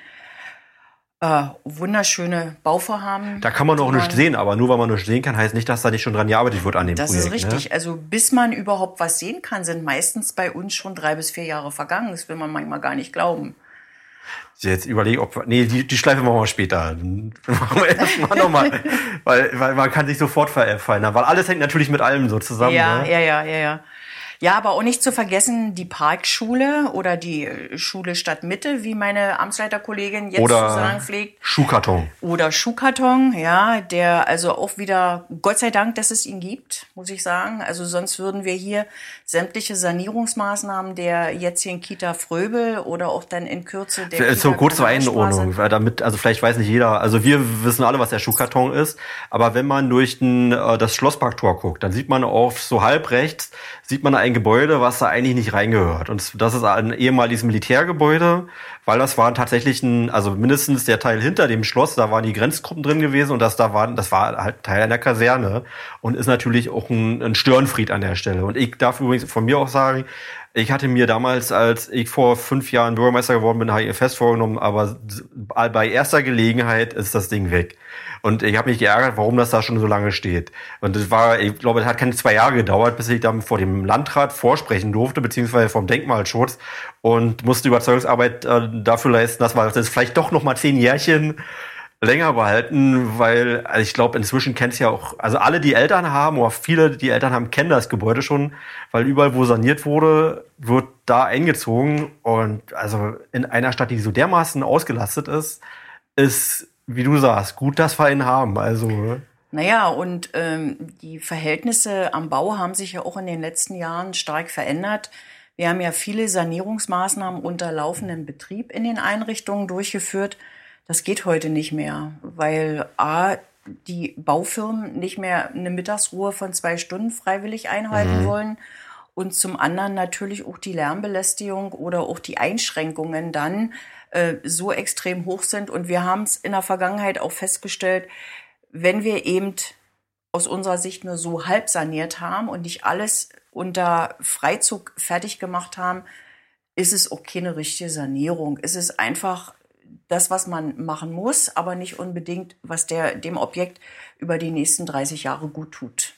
Äh, wunderschöne Bauvorhaben. Da kann man auch nichts sehen, aber nur weil man nichts sehen kann, heißt nicht, dass da nicht schon dran gearbeitet wird an dem das Projekt. Das ist richtig. Ne? Also bis man überhaupt was sehen kann, sind meistens bei uns schon drei bis vier Jahre vergangen. Das will man manchmal gar nicht glauben. Jetzt überlege, ob nee, die, die Schleife machen wir später. <laughs> Machen wir erstmal nochmal. <laughs> weil, weil man kann sich sofort verfallen, weil alles hängt natürlich mit allem so zusammen. Ja, ne? ja, ja, ja, ja. Ja, aber auch nicht zu vergessen die Parkschule oder die Schule Stadtmitte, wie meine Amtsleiterkollegin jetzt oder zu sagen pflegt. Schuhkarton. Oder Schuhkarton, ja, der also auch wieder, Gott sei Dank, dass es ihn gibt, muss ich sagen. Also sonst würden wir hier sämtliche Sanierungsmaßnahmen der jetzigen Kita Fröbel oder auch dann in Kürze der zur Einordnung, weil damit, also vielleicht weiß nicht jeder, also wir wissen alle, was der Schuhkarton ist, aber wenn man durch den, äh, das Schlossparktor guckt, dann sieht man auf so halb rechts, sieht man ein Gebäude, was da eigentlich nicht reingehört. Und das ist ein ehemaliges Militärgebäude, weil das war tatsächlich ein, also mindestens der Teil hinter dem Schloss, da waren die Grenzgruppen drin gewesen und das da waren, das war halt Teil einer Kaserne und ist natürlich auch ein, ein Störenfried an der Stelle. Und ich darf übrigens von mir auch sagen, ich hatte mir damals, als ich vor fünf Jahren Bürgermeister geworden bin, habe ich fest vorgenommen, aber bei erster Gelegenheit ist das Ding weg. Und ich habe mich geärgert, warum das da schon so lange steht. Und es war, ich glaube, es hat keine zwei Jahre gedauert, bis ich dann vor dem Landrat vorsprechen durfte, beziehungsweise vom Denkmalschutz und musste Überzeugungsarbeit äh, dafür leisten, dass wir das vielleicht doch noch mal zehn Jährchen länger behalten, weil also ich glaube, inzwischen kennt es ja auch, also alle, die Eltern haben, oder viele, die Eltern haben, kennen das Gebäude schon, weil überall, wo saniert wurde, wird da eingezogen. Und also in einer Stadt, die so dermaßen ausgelastet ist, ist wie du sagst, gut, dass wir ihn haben. Also. Ne? Naja, und ähm, die Verhältnisse am Bau haben sich ja auch in den letzten Jahren stark verändert. Wir haben ja viele Sanierungsmaßnahmen unter laufendem Betrieb in den Einrichtungen durchgeführt. Das geht heute nicht mehr, weil A, die Baufirmen nicht mehr eine Mittagsruhe von zwei Stunden freiwillig einhalten mhm. wollen und zum anderen natürlich auch die Lärmbelästigung oder auch die Einschränkungen dann äh, so extrem hoch sind. Und wir haben es in der Vergangenheit auch festgestellt, wenn wir eben aus unserer Sicht nur so halb saniert haben und nicht alles unter Freizug fertig gemacht haben, ist es auch keine richtige Sanierung. Es ist einfach das, was man machen muss, aber nicht unbedingt, was der, dem Objekt über die nächsten 30 Jahre gut tut.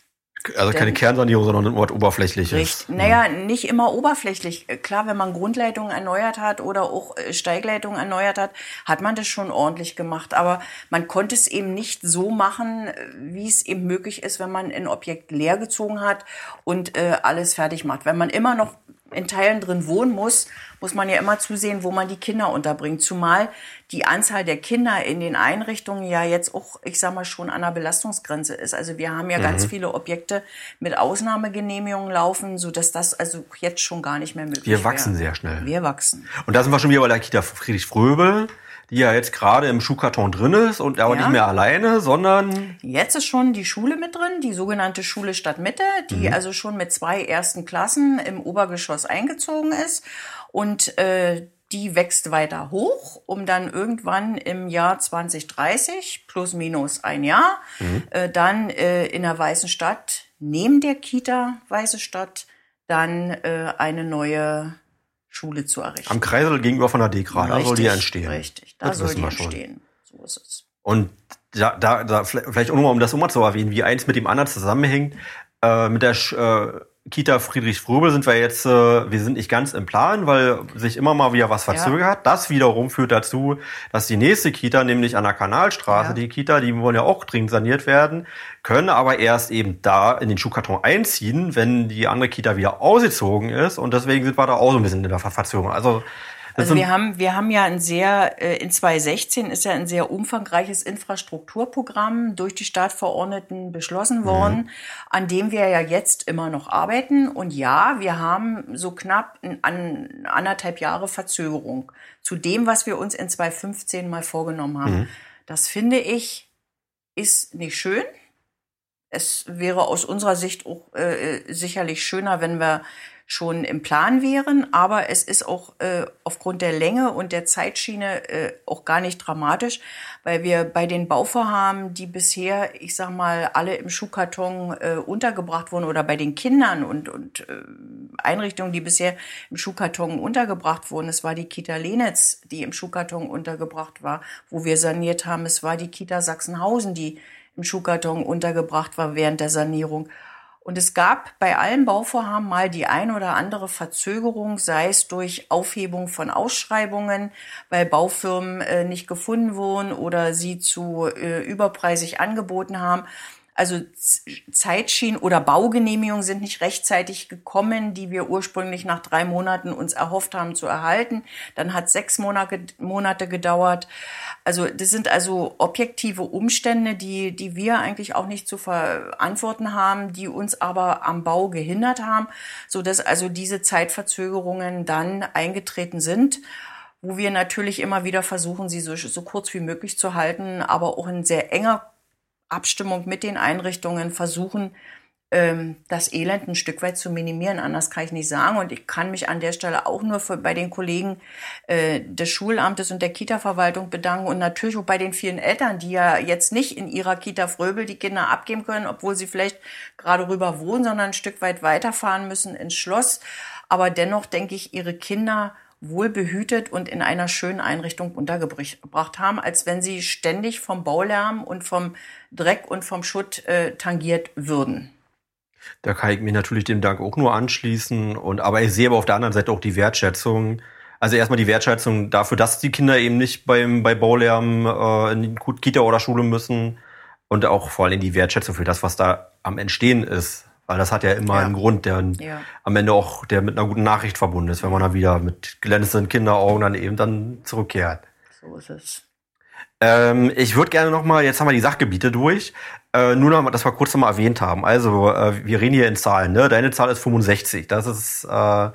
Also keine Kernsanierung, sondern ein Ort oberflächliches. Richtig. Naja, nicht immer oberflächlich. Klar, wenn man Grundleitungen erneuert hat oder auch äh, Steigleitungen erneuert hat, hat man das schon ordentlich gemacht. Aber man konnte es eben nicht so machen, äh, wie es eben möglich ist, wenn man ein Objekt leer gezogen hat und äh, alles fertig macht. Wenn man immer noch in Teilen drin wohnen muss, muss man ja immer zusehen, wo man die Kinder unterbringt. Zumal die Anzahl der Kinder in den Einrichtungen ja jetzt auch, ich sag mal, schon an der Belastungsgrenze ist. Also wir haben ja mhm. ganz viele Objekte mit Ausnahmegenehmigungen laufen, so dass das also jetzt schon gar nicht mehr möglich ist. Wir wachsen sehr schnell. Wir wachsen. Und da sind wir schon wieder bei der Kita Friedrich Fröbel die ja jetzt gerade im Schuhkarton drin ist und aber ja. nicht mehr alleine, sondern. Jetzt ist schon die Schule mit drin, die sogenannte Schule Stadtmitte, die mhm. also schon mit zwei ersten Klassen im Obergeschoss eingezogen ist. Und äh, die wächst weiter hoch, um dann irgendwann im Jahr 2030, plus minus ein Jahr, mhm. äh, dann äh, in der Weißen Stadt, neben der Kita Weiße Stadt, dann äh, eine neue Schule zu errichten. Am Kreisel gegenüber von der Dekra, da soll die entstehen. Richtig, da das soll die entstehen. So ist es. Und da, da, da vielleicht auch nochmal, um das immer zu erwähnen, wie eins mit dem anderen zusammenhängt, äh, mit der äh, Kita Friedrich Fröbel sind wir jetzt, äh, wir sind nicht ganz im Plan, weil sich immer mal wieder was verzögert. Ja. Das wiederum führt dazu, dass die nächste Kita, nämlich an der Kanalstraße, ja. die Kita, die wollen ja auch dringend saniert werden, können aber erst eben da in den Schuhkarton einziehen, wenn die andere Kita wieder ausgezogen ist. Und deswegen sind wir da auch so ein bisschen in der Verzögerung. Also also wir haben, wir haben ja ein sehr, äh, in 2016 ist ja ein sehr umfangreiches Infrastrukturprogramm durch die Stadtverordneten beschlossen mhm. worden, mhm. an dem wir ja jetzt immer noch arbeiten. Und ja, wir haben so knapp an anderthalb Jahre Verzögerung zu dem, was wir uns in 2015 mal vorgenommen haben. Mhm. Das finde ich, ist nicht schön. Es wäre aus unserer Sicht auch äh, sicherlich schöner, wenn wir schon im Plan wären. Aber es ist auch äh, aufgrund der Länge und der Zeitschiene äh, auch gar nicht dramatisch, weil wir bei den Bauvorhaben, die bisher, ich sag mal, alle im Schuhkarton äh, untergebracht wurden oder bei den Kindern und, und äh, Einrichtungen, die bisher im Schuhkarton untergebracht wurden, es war die Kita Lenetz, die im Schuhkarton untergebracht war, wo wir saniert haben. Es war die Kita Sachsenhausen, die im Schuhkarton untergebracht war während der Sanierung. Und es gab bei allen Bauvorhaben mal die ein oder andere Verzögerung, sei es durch Aufhebung von Ausschreibungen, weil Baufirmen äh, nicht gefunden wurden oder sie zu äh, überpreisig angeboten haben. Also Zeitschienen oder Baugenehmigungen sind nicht rechtzeitig gekommen, die wir ursprünglich nach drei Monaten uns erhofft haben zu erhalten. Dann hat sechs Monate, gedauert. Also das sind also objektive Umstände, die, die wir eigentlich auch nicht zu verantworten haben, die uns aber am Bau gehindert haben, so dass also diese Zeitverzögerungen dann eingetreten sind wo wir natürlich immer wieder versuchen, sie so, so kurz wie möglich zu halten, aber auch in sehr enger Abstimmung mit den Einrichtungen versuchen, ähm, das Elend ein Stück weit zu minimieren. Anders kann ich nicht sagen. Und ich kann mich an der Stelle auch nur für, bei den Kollegen äh, des Schulamtes und der Kita-Verwaltung bedanken und natürlich auch bei den vielen Eltern, die ja jetzt nicht in ihrer Kita Fröbel die Kinder abgeben können, obwohl sie vielleicht gerade rüber wohnen, sondern ein Stück weit weiterfahren müssen ins Schloss. Aber dennoch denke ich, ihre Kinder wohl behütet und in einer schönen Einrichtung untergebracht haben, als wenn sie ständig vom Baulärm und vom Dreck und vom Schutt äh, tangiert würden. Da kann ich mir natürlich dem Dank auch nur anschließen. Und aber ich sehe aber auf der anderen Seite auch die Wertschätzung. Also erstmal die Wertschätzung dafür, dass die Kinder eben nicht beim bei Baulärm äh, in Kita oder Schule müssen und auch vor allem die Wertschätzung für das, was da am Entstehen ist. Weil das hat ja immer ja. einen Grund, der ja. am Ende auch der mit einer guten Nachricht verbunden ist, wenn man dann wieder mit glänzenden Kinderaugen dann eben dann zurückkehrt. So ist es. Ähm, ich würde gerne noch mal, jetzt haben wir die Sachgebiete durch, äh, nur noch mal, dass wir kurz noch mal erwähnt haben. Also äh, wir reden hier in Zahlen. Ne? Deine Zahl ist 65. Das ist äh,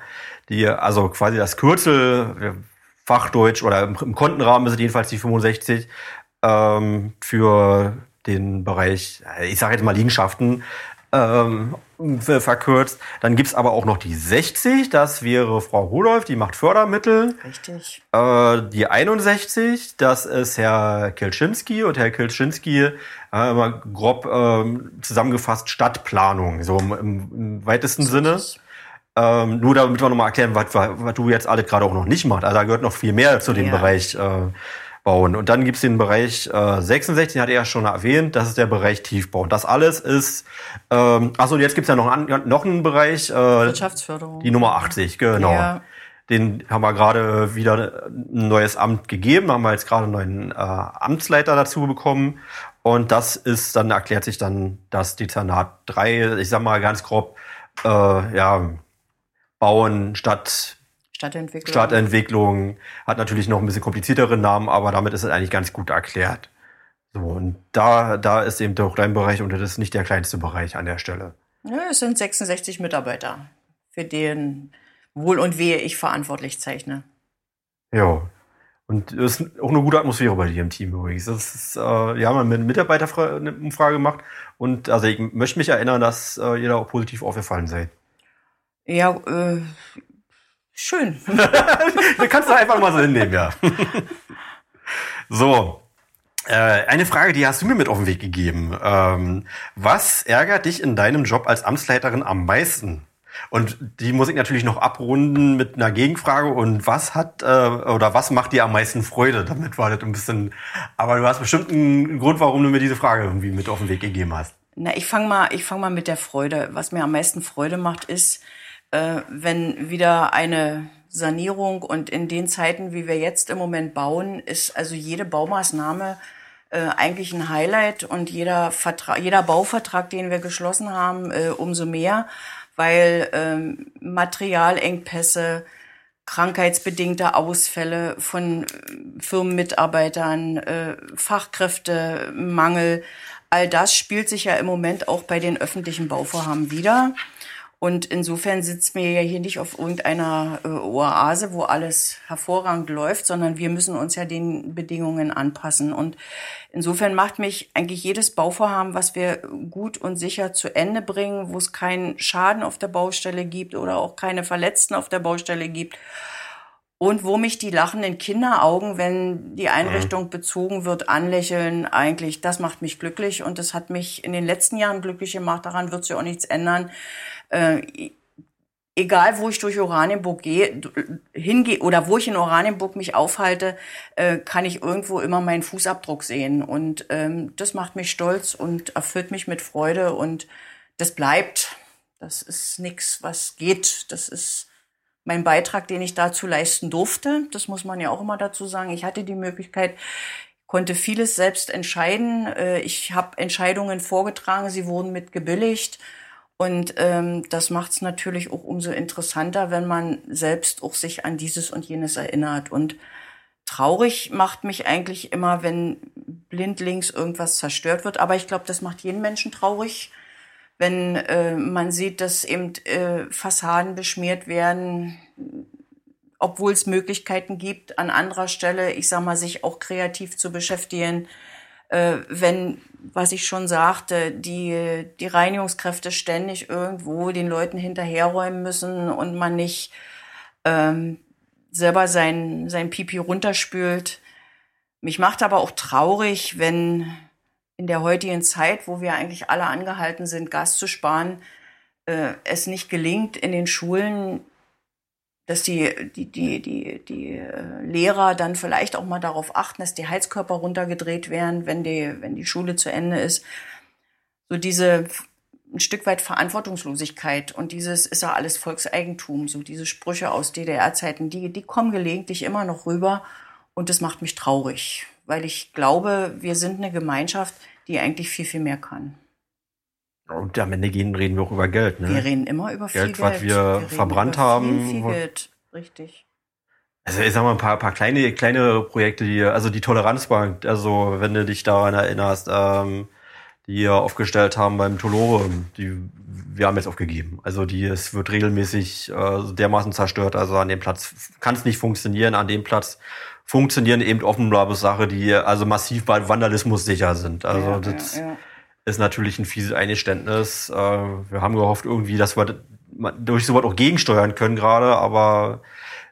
die, also quasi das Kürzel Fachdeutsch oder im, im Kontenrahmen ist es jedenfalls die 65 ähm, für den Bereich, ich sage jetzt mal Liegenschaften ähm, verkürzt. Dann gibt's aber auch noch die 60, das wäre Frau Rudolph, die macht Fördermittel. Richtig. Äh, die 61, das ist Herr Kelczynski und Herr Kelczynski, äh, mal grob äh, zusammengefasst Stadtplanung, so im, im weitesten Sinne. Ähm, nur damit wir nochmal erklären, was, was du jetzt alle gerade auch noch nicht machst. Also da gehört noch viel mehr zu dem ja. Bereich äh, bauen. Und dann gibt's den Bereich äh, 66, den hatte er ja schon erwähnt, das ist der Bereich Tiefbau. Und das alles ist, ähm, achso, jetzt gibt's ja noch, einen, noch einen Bereich. Äh, Wirtschaftsförderung. Die Nummer 80, genau. Ja. Den haben wir gerade wieder ein neues Amt gegeben, haben wir jetzt gerade einen neuen äh, Amtsleiter dazu bekommen. Und das ist, dann erklärt sich dann das Dezernat 3, ich sag mal ganz grob, äh, ja, Bauen statt Stadtentwicklung. Stadtentwicklung hat natürlich noch ein bisschen kompliziertere Namen, aber damit ist es eigentlich ganz gut erklärt. So, und da, da ist eben doch dein Bereich und das ist nicht der kleinste Bereich an der Stelle. Ja, es sind 66 Mitarbeiter, für den Wohl und Wehe ich verantwortlich zeichne. Ja. Und es ist auch eine gute Atmosphäre bei dir im Team übrigens. Das ist, äh, wir haben eine Mitarbeiterumfrage gemacht und also ich möchte mich erinnern, dass äh, ihr da auch positiv aufgefallen seid. Ja, äh, Schön. <laughs> du kannst doch einfach mal so hinnehmen, ja. <laughs> so. Äh, eine Frage, die hast du mir mit auf den Weg gegeben. Ähm, was ärgert dich in deinem Job als Amtsleiterin am meisten? Und die muss ich natürlich noch abrunden mit einer Gegenfrage. Und was hat äh, oder was macht dir am meisten Freude? Damit war das ein bisschen. Aber du hast bestimmt einen Grund, warum du mir diese Frage irgendwie mit auf den Weg gegeben hast. Na, ich fange mal, ich fange mal mit der Freude. Was mir am meisten Freude macht, ist, äh, wenn wieder eine Sanierung und in den Zeiten, wie wir jetzt im Moment bauen, ist also jede Baumaßnahme äh, eigentlich ein Highlight und jeder Vertrag, jeder Bauvertrag, den wir geschlossen haben, äh, umso mehr, weil ähm, Materialengpässe, krankheitsbedingte Ausfälle von Firmenmitarbeitern, äh, Fachkräftemangel, all das spielt sich ja im Moment auch bei den öffentlichen Bauvorhaben wieder. Und insofern sitzt mir ja hier nicht auf irgendeiner äh, Oase, wo alles hervorragend läuft, sondern wir müssen uns ja den Bedingungen anpassen. Und insofern macht mich eigentlich jedes Bauvorhaben, was wir gut und sicher zu Ende bringen, wo es keinen Schaden auf der Baustelle gibt oder auch keine Verletzten auf der Baustelle gibt, und wo mich die lachenden Kinderaugen, wenn die Einrichtung mhm. bezogen wird, anlächeln, eigentlich, das macht mich glücklich und das hat mich in den letzten Jahren glücklich gemacht. Daran wird sich auch nichts ändern. Äh, egal, wo ich durch Oranienburg gehe, hingehe oder wo ich in Oranienburg mich aufhalte, äh, kann ich irgendwo immer meinen Fußabdruck sehen und ähm, das macht mich stolz und erfüllt mich mit Freude und das bleibt. Das ist nichts, was geht. Das ist mein Beitrag, den ich dazu leisten durfte. Das muss man ja auch immer dazu sagen. Ich hatte die Möglichkeit, konnte vieles selbst entscheiden. Äh, ich habe Entscheidungen vorgetragen, sie wurden mit gebilligt. Und ähm, das macht es natürlich auch umso interessanter, wenn man selbst auch sich an dieses und jenes erinnert. Und traurig macht mich eigentlich immer, wenn blindlings irgendwas zerstört wird. Aber ich glaube, das macht jeden Menschen traurig wenn äh, man sieht, dass eben äh, Fassaden beschmiert werden, obwohl es Möglichkeiten gibt, an anderer Stelle, ich sag mal, sich auch kreativ zu beschäftigen. Äh, wenn, was ich schon sagte, die, die Reinigungskräfte ständig irgendwo den Leuten hinterherräumen müssen und man nicht ähm, selber sein, sein Pipi runterspült. Mich macht aber auch traurig, wenn in der heutigen Zeit, wo wir eigentlich alle angehalten sind, Gas zu sparen, äh, es nicht gelingt, in den Schulen, dass die, die, die, die, die äh, Lehrer dann vielleicht auch mal darauf achten, dass die Heizkörper runtergedreht werden, wenn die, wenn die Schule zu Ende ist. So diese ein Stück weit Verantwortungslosigkeit und dieses ist ja alles Volkseigentum, so diese Sprüche aus DDR-Zeiten, die, die kommen gelegentlich immer noch rüber und das macht mich traurig weil ich glaube, wir sind eine Gemeinschaft, die eigentlich viel, viel mehr kann. Und am Ende gehen, reden wir auch über Geld. Ne? Wir reden immer über Geld, viel Geld. was wir, wir verbrannt haben. Viel, viel Geld, richtig. Also ich sag mal ein paar, paar kleine, kleine Projekte, die, also die Toleranzbank, also wenn du dich daran erinnerst, ähm, die wir aufgestellt haben beim Tolore, die wir haben jetzt aufgegeben. Also die, es wird regelmäßig äh, dermaßen zerstört. Also an dem Platz kann es nicht funktionieren, an dem Platz funktionieren eben offenbar Sache, die also massiv bei Vandalismus sicher sind. Also ja, das ja, ja. Ist natürlich ein fieses Eingeständnis. Äh, wir haben gehofft irgendwie, dass wir durch sowas auch gegensteuern können gerade, aber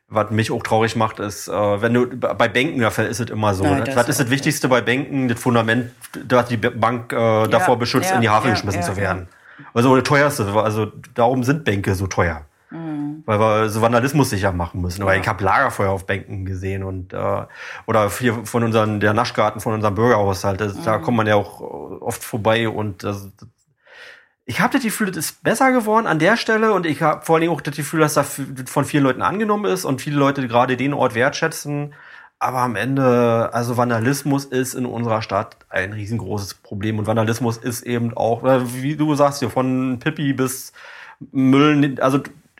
was mich auch traurig macht, ist, äh, wenn du bei Banken, da ist es immer so. Nein, ne? Was ist das Wichtigste bei Banken? Das Fundament, das die Bank äh, davor beschützt, in die Haare geschmissen zu werden. Also das teuerste, also darum sind Bänke so teuer. Mhm. Weil wir so Vandalismus sicher machen müssen. Ja. ich habe Lagerfeuer auf Bänken gesehen und äh, oder hier von unseren der Naschgarten von unserem Bürgerhaushalt. Das, mhm. Da kommt man ja auch oft vorbei und das, ich habe das Gefühl, das ist besser geworden an der Stelle und ich habe vor allem auch das Gefühl, dass das von vielen Leuten angenommen ist und viele Leute gerade den Ort wertschätzen. Aber am Ende, also Vandalismus ist in unserer Stadt ein riesengroßes Problem und Vandalismus ist eben auch, wie du sagst, hier von Pippi bis Müll, also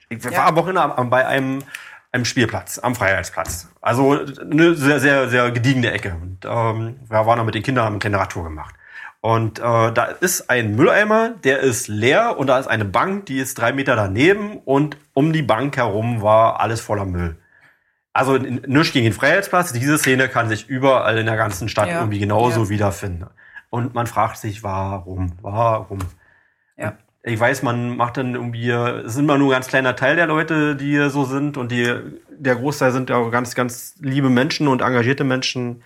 ich ja. war am Wochenende bei einem, einem Spielplatz, am Freiheitsplatz. Also eine sehr, sehr, sehr gediegene Ecke. Und ähm, wir waren da mit den Kindern, haben eine kleine Radtour gemacht. Und äh, da ist ein Mülleimer, der ist leer und da ist eine Bank, die ist drei Meter daneben und um die Bank herum war alles voller Müll. Also nichts gegen den Freiheitsplatz, diese Szene kann sich überall in der ganzen Stadt ja. irgendwie genauso ja. wiederfinden. Und man fragt sich, warum, warum? Ja ich weiß, man macht dann irgendwie, es ist immer nur ein ganz kleiner Teil der Leute, die hier so sind und die, der Großteil sind ja ganz, ganz liebe Menschen und engagierte Menschen.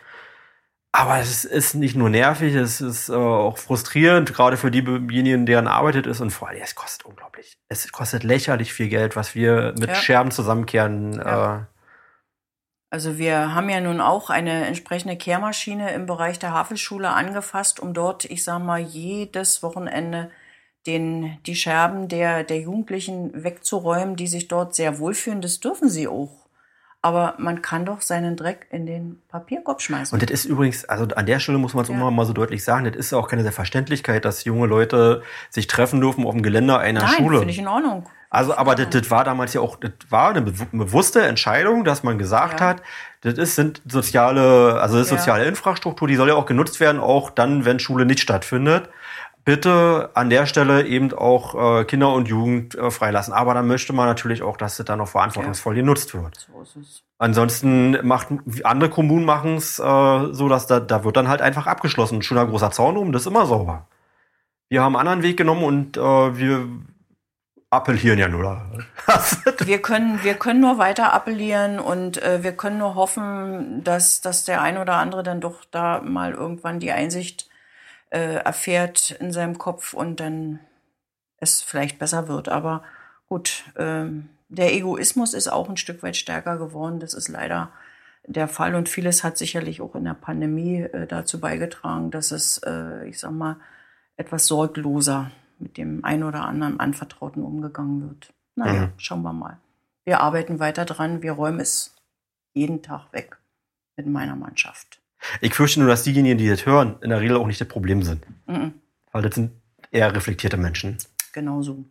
Aber es ist nicht nur nervig, es ist äh, auch frustrierend, gerade für diejenigen, deren arbeitet ist und vor allem, es kostet unglaublich. Es kostet lächerlich viel Geld, was wir mit ja. Scherben zusammenkehren. Ja. Äh, also wir haben ja nun auch eine entsprechende Kehrmaschine im Bereich der Havelschule angefasst, um dort, ich sag mal, jedes Wochenende den, die Scherben der, der Jugendlichen wegzuräumen, die sich dort sehr wohlfühlen. Das dürfen sie auch. Aber man kann doch seinen Dreck in den Papierkorb schmeißen. Und das ist übrigens, also an der Stelle muss man es ja. immer mal so deutlich sagen, das ist auch keine Selbstverständlichkeit, dass junge Leute sich treffen dürfen auf dem Geländer einer Nein, Schule. finde ich in Ordnung. Also, aber das, das war damals ja auch, das war eine bewusste Entscheidung, dass man gesagt ja. hat, das ist, sind soziale, also das ist soziale ja. Infrastruktur, die soll ja auch genutzt werden, auch dann, wenn Schule nicht stattfindet. Bitte an der Stelle eben auch äh, Kinder und Jugend äh, freilassen. Aber dann möchte man natürlich auch, dass das dann auch verantwortungsvoll ja. genutzt wird. So ist es. Ansonsten macht andere Kommunen machen es äh, so, dass da, da wird dann halt einfach abgeschlossen. Ein schöner großer Zaun um, das ist immer sauber. Wir haben einen anderen Weg genommen und äh, wir appellieren ja nur. <laughs> wir können, wir können nur weiter appellieren und äh, wir können nur hoffen, dass, dass der ein oder andere dann doch da mal irgendwann die Einsicht äh, erfährt in seinem Kopf und dann es vielleicht besser wird. Aber gut, äh, der Egoismus ist auch ein Stück weit stärker geworden. Das ist leider der Fall und vieles hat sicherlich auch in der Pandemie äh, dazu beigetragen, dass es, äh, ich sag mal, etwas sorgloser mit dem ein oder anderen Anvertrauten umgegangen wird. Naja, mhm. schauen wir mal. Wir arbeiten weiter dran, wir räumen es jeden Tag weg mit meiner Mannschaft. Ich fürchte nur, dass diejenigen, die das hören, in der Regel auch nicht das Problem sind. Mhm. Weil das sind eher reflektierte Menschen. Genau so.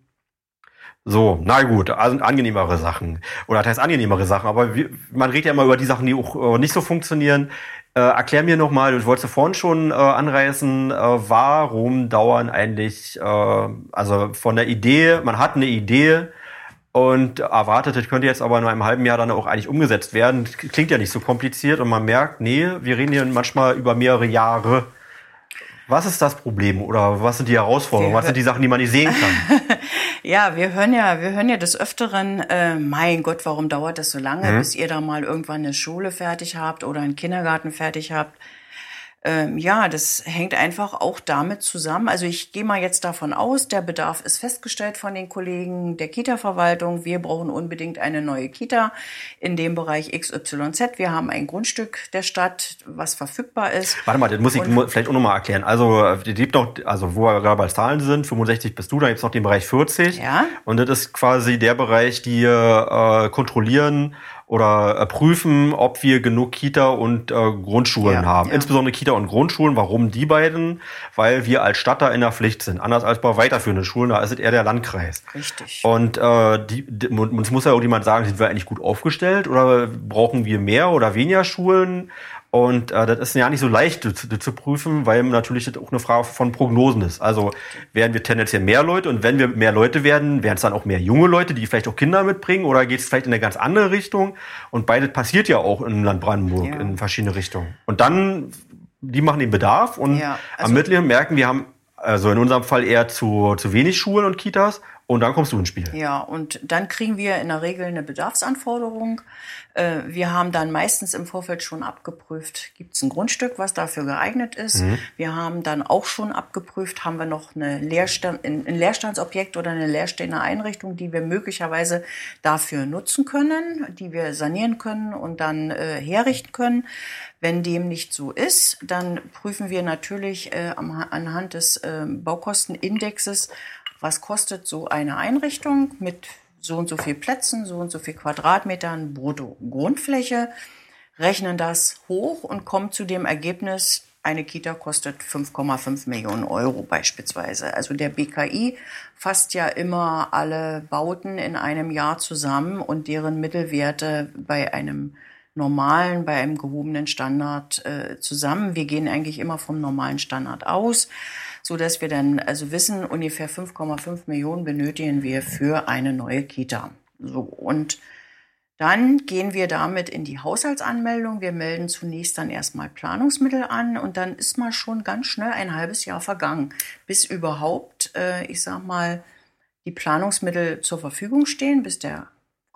So, na gut, also angenehmere Sachen. Oder das heißt angenehmere Sachen, aber wie, man redet ja immer über die Sachen, die auch äh, nicht so funktionieren. Äh, erklär mir nochmal, du wolltest vorhin schon äh, anreißen, äh, warum dauern eigentlich, äh, also von der Idee, man hat eine Idee und erwartet, das könnte jetzt aber in einem halben Jahr dann auch eigentlich umgesetzt werden. Klingt ja nicht so kompliziert und man merkt, nee, wir reden hier manchmal über mehrere Jahre. Was ist das Problem oder was sind die Herausforderungen? Was sind die Sachen, die man nicht sehen kann? <laughs> ja, wir hören ja, wir hören ja des Öfteren, äh, mein Gott, warum dauert das so lange, mhm. bis ihr da mal irgendwann eine Schule fertig habt oder einen Kindergarten fertig habt? Ähm, ja, das hängt einfach auch damit zusammen. Also ich gehe mal jetzt davon aus, der Bedarf ist festgestellt von den Kollegen der Kita-Verwaltung. Wir brauchen unbedingt eine neue Kita in dem Bereich XYZ. Wir haben ein Grundstück der Stadt, was verfügbar ist. Warte mal, das muss ich Und, vielleicht auch nochmal erklären. Also es gibt noch, also wo wir gerade bei Zahlen sind, 65 bist du, da gibt es noch den Bereich 40. Ja. Und das ist quasi der Bereich, die äh, kontrollieren, oder äh, prüfen, ob wir genug Kita und äh, Grundschulen ja, haben. Ja. Insbesondere Kita und Grundschulen. Warum die beiden? Weil wir als Stadt da in der Pflicht sind. Anders als bei weiterführenden Schulen, da ist es eher der Landkreis. Richtig. Und äh, die, die, uns muss ja irgendjemand sagen, sind wir eigentlich gut aufgestellt oder brauchen wir mehr oder weniger Schulen? Und äh, das ist ja nicht so leicht zu, zu prüfen, weil natürlich das auch eine Frage von Prognosen ist. Also werden wir tendenziell mehr Leute und wenn wir mehr Leute werden, werden es dann auch mehr junge Leute, die vielleicht auch Kinder mitbringen oder geht es vielleicht in eine ganz andere Richtung? Und beides passiert ja auch im Land Brandenburg ja. in verschiedene Richtungen. Und dann, die machen den Bedarf und ja, also am merken, wir haben also in unserem Fall eher zu, zu wenig Schulen und Kitas und dann kommst du ins Spiel. Ja, und dann kriegen wir in der Regel eine Bedarfsanforderung. Äh, wir haben dann meistens im Vorfeld schon abgeprüft, gibt es ein Grundstück, was dafür geeignet ist. Mhm. Wir haben dann auch schon abgeprüft, haben wir noch eine Leerstand, ein Leerstandsobjekt oder eine leerstehende Einrichtung, die wir möglicherweise dafür nutzen können, die wir sanieren können und dann äh, herrichten können. Wenn dem nicht so ist, dann prüfen wir natürlich äh, anhand des äh, Baukostenindexes, was kostet so eine Einrichtung mit so und so viel Plätzen, so und so viel Quadratmetern brutto Grundfläche, rechnen das hoch und kommen zu dem Ergebnis, eine Kita kostet 5,5 Millionen Euro beispielsweise. Also der BKI fasst ja immer alle Bauten in einem Jahr zusammen und deren Mittelwerte bei einem normalen, bei einem gehobenen Standard äh, zusammen. Wir gehen eigentlich immer vom normalen Standard aus so dass wir dann also wissen, ungefähr 5,5 Millionen benötigen wir für eine neue Kita. So und dann gehen wir damit in die Haushaltsanmeldung. Wir melden zunächst dann erstmal Planungsmittel an und dann ist mal schon ganz schnell ein halbes Jahr vergangen, bis überhaupt, äh, ich sag mal, die Planungsmittel zur Verfügung stehen, bis der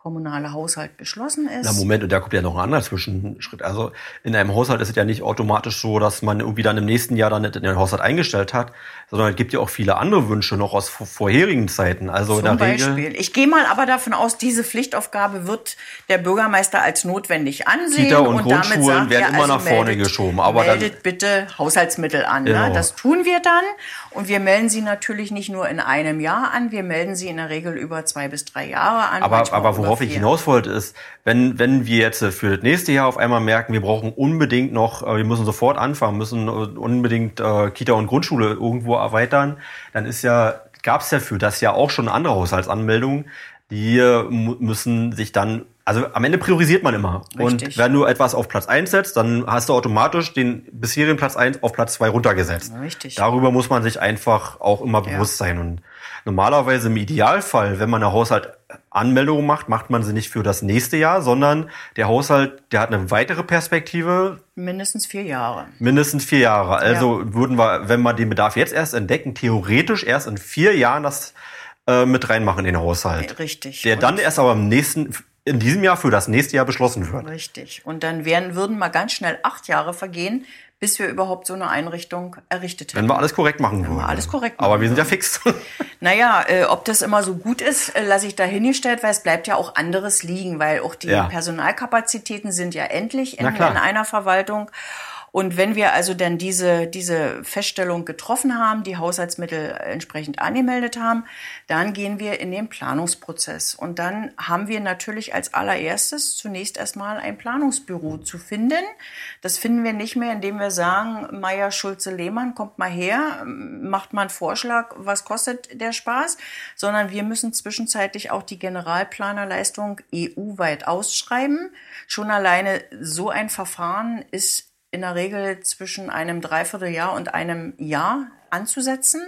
kommunale Haushalt beschlossen ist. Na Moment, und da kommt ja noch ein anderer Zwischenschritt. Also in einem Haushalt ist es ja nicht automatisch so, dass man irgendwie dann im nächsten Jahr dann in den Haushalt eingestellt hat, sondern es gibt ja auch viele andere Wünsche noch aus vorherigen Zeiten. Also Zum in der Beispiel. Regel. Ich gehe mal aber davon aus, diese Pflichtaufgabe wird der Bürgermeister als notwendig ansehen. Kita und, und Grundschulen sagt, werden ja, immer also nach vorne meldet, geschoben. Aber meldet dann, bitte Haushaltsmittel an. Ne? Genau. Ne? Das tun wir dann. Und wir melden sie natürlich nicht nur in einem Jahr an, wir melden sie in der Regel über zwei bis drei Jahre an. Aber, aber worauf ich hinaus wollte, ist, wenn, wenn wir jetzt für das nächste Jahr auf einmal merken, wir brauchen unbedingt noch, äh, wir müssen sofort anfangen, müssen unbedingt äh, Kita und Grundschule irgendwo erweitern, dann ist ja, gab es ja für das ja auch schon andere Haushaltsanmeldungen, die müssen sich dann also am Ende priorisiert man immer. Richtig. Und wenn du etwas auf Platz 1 setzt, dann hast du automatisch den bisherigen Platz 1 auf Platz 2 runtergesetzt. Richtig. Darüber muss man sich einfach auch immer bewusst sein. Und normalerweise im Idealfall, wenn man eine Haushaltanmeldung macht, macht man sie nicht für das nächste Jahr, sondern der Haushalt, der hat eine weitere Perspektive, Mindestens vier Jahre. mindestens vier Jahre. Also würden wir, wenn wir den Bedarf jetzt erst entdecken, theoretisch erst in vier Jahren das äh, mit reinmachen in den Haushalt. Richtig. Der Und- dann erst aber im nächsten, in diesem Jahr für das nächste Jahr beschlossen wird. Richtig. Und dann wären, würden mal ganz schnell acht Jahre vergehen, bis wir überhaupt so eine Einrichtung errichtet hätten. Wenn wir alles korrekt machen würden. alles korrekt Aber machen wir sind ja fix. <laughs> Naja, äh, ob das immer so gut ist, äh, lasse ich dahingestellt, weil es bleibt ja auch anderes liegen, weil auch die Ja. Personalkapazitäten sind ja endlich in, in einer Verwaltung. Und wenn wir also dann diese, diese Feststellung getroffen haben, die Haushaltsmittel entsprechend angemeldet haben, dann gehen wir in den Planungsprozess. Und dann haben wir natürlich als allererstes zunächst erstmal ein Planungsbüro zu finden. Das finden wir nicht mehr, indem wir sagen, Meier, Schulze, Lehmann, kommt mal her, macht mal einen Vorschlag, was kostet der Spaß, sondern wir müssen zwischenzeitlich auch die Generalplanerleistung EU-weit ausschreiben. Schon alleine so ein Verfahren ist in der Regel zwischen einem Dreivierteljahr und einem Jahr anzusetzen.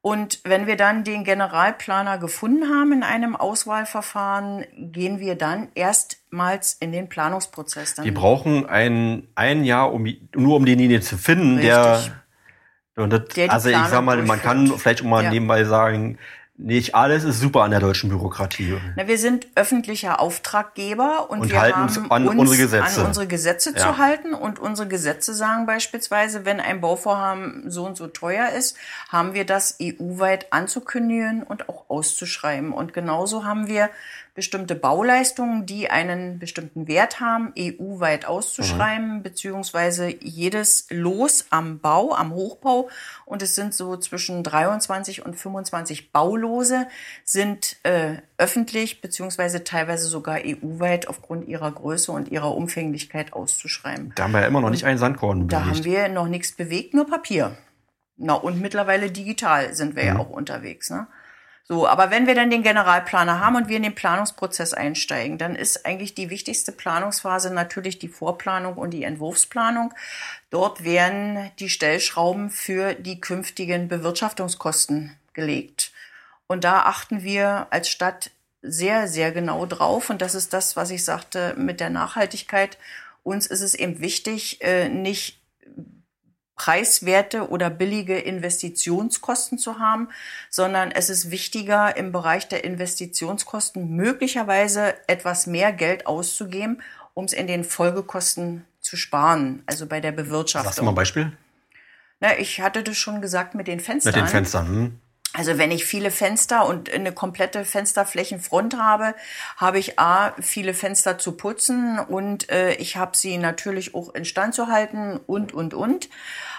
Und wenn wir dann den Generalplaner gefunden haben in einem Auswahlverfahren, gehen wir dann erstmals in den Planungsprozess. Dann Wir brauchen ein, ein Jahr, um, nur um denjenigen zu finden, der, Richtig. und das, Der die also ich sag mal, man kann vielleicht auch mal Ja. nebenbei sagen, nicht alles ist super an der deutschen Bürokratie. Na, wir sind öffentlicher Auftraggeber und, Und wir halten haben uns an uns unsere Gesetze. an unsere Gesetze Ja. zu halten. Und unsere Gesetze sagen beispielsweise, wenn ein Bauvorhaben so und so teuer ist, haben wir das EU-weit anzukündigen und auch auszuschreiben. Und genauso haben wir bestimmte Bauleistungen, die einen bestimmten Wert haben, EU-weit auszuschreiben, Mhm. beziehungsweise jedes Los am Bau, am Hochbau, und es sind so zwischen 23 und 25 Baulose, sind äh, öffentlich, beziehungsweise teilweise sogar EU-weit aufgrund ihrer Größe und ihrer Umfänglichkeit auszuschreiben. Da haben wir ja immer noch nicht einen Sandkorn Da bewegt. haben wir noch nichts bewegt, nur Papier. Na, und mittlerweile digital sind wir ja auch unterwegs. Ne? So, aber wenn wir dann den Generalplaner haben und wir in den Planungsprozess einsteigen, dann ist eigentlich die wichtigste Planungsphase natürlich die Vorplanung und die Entwurfsplanung. Dort werden die Stellschrauben für die künftigen Bewirtschaftungskosten gelegt. Und da achten wir als Stadt sehr, sehr genau drauf. Und das ist das, was ich sagte mit der Nachhaltigkeit. Uns ist es eben wichtig, äh, nicht preiswerte oder billige Investitionskosten zu haben, sondern es ist wichtiger, im Bereich der Investitionskosten möglicherweise etwas mehr Geld auszugeben, um es in den Folgekosten zu sparen, also bei der Sagst du mal Bewirtschaftung. ein Beispiel? Na, ich hatte das schon gesagt mit den Fenstern. Mit den Fenstern. Hm? Also wenn ich viele Fenster und eine komplette Fensterflächenfront habe, habe ich A, viele Fenster zu putzen und äh, ich habe sie natürlich auch instand zu halten und, und, und.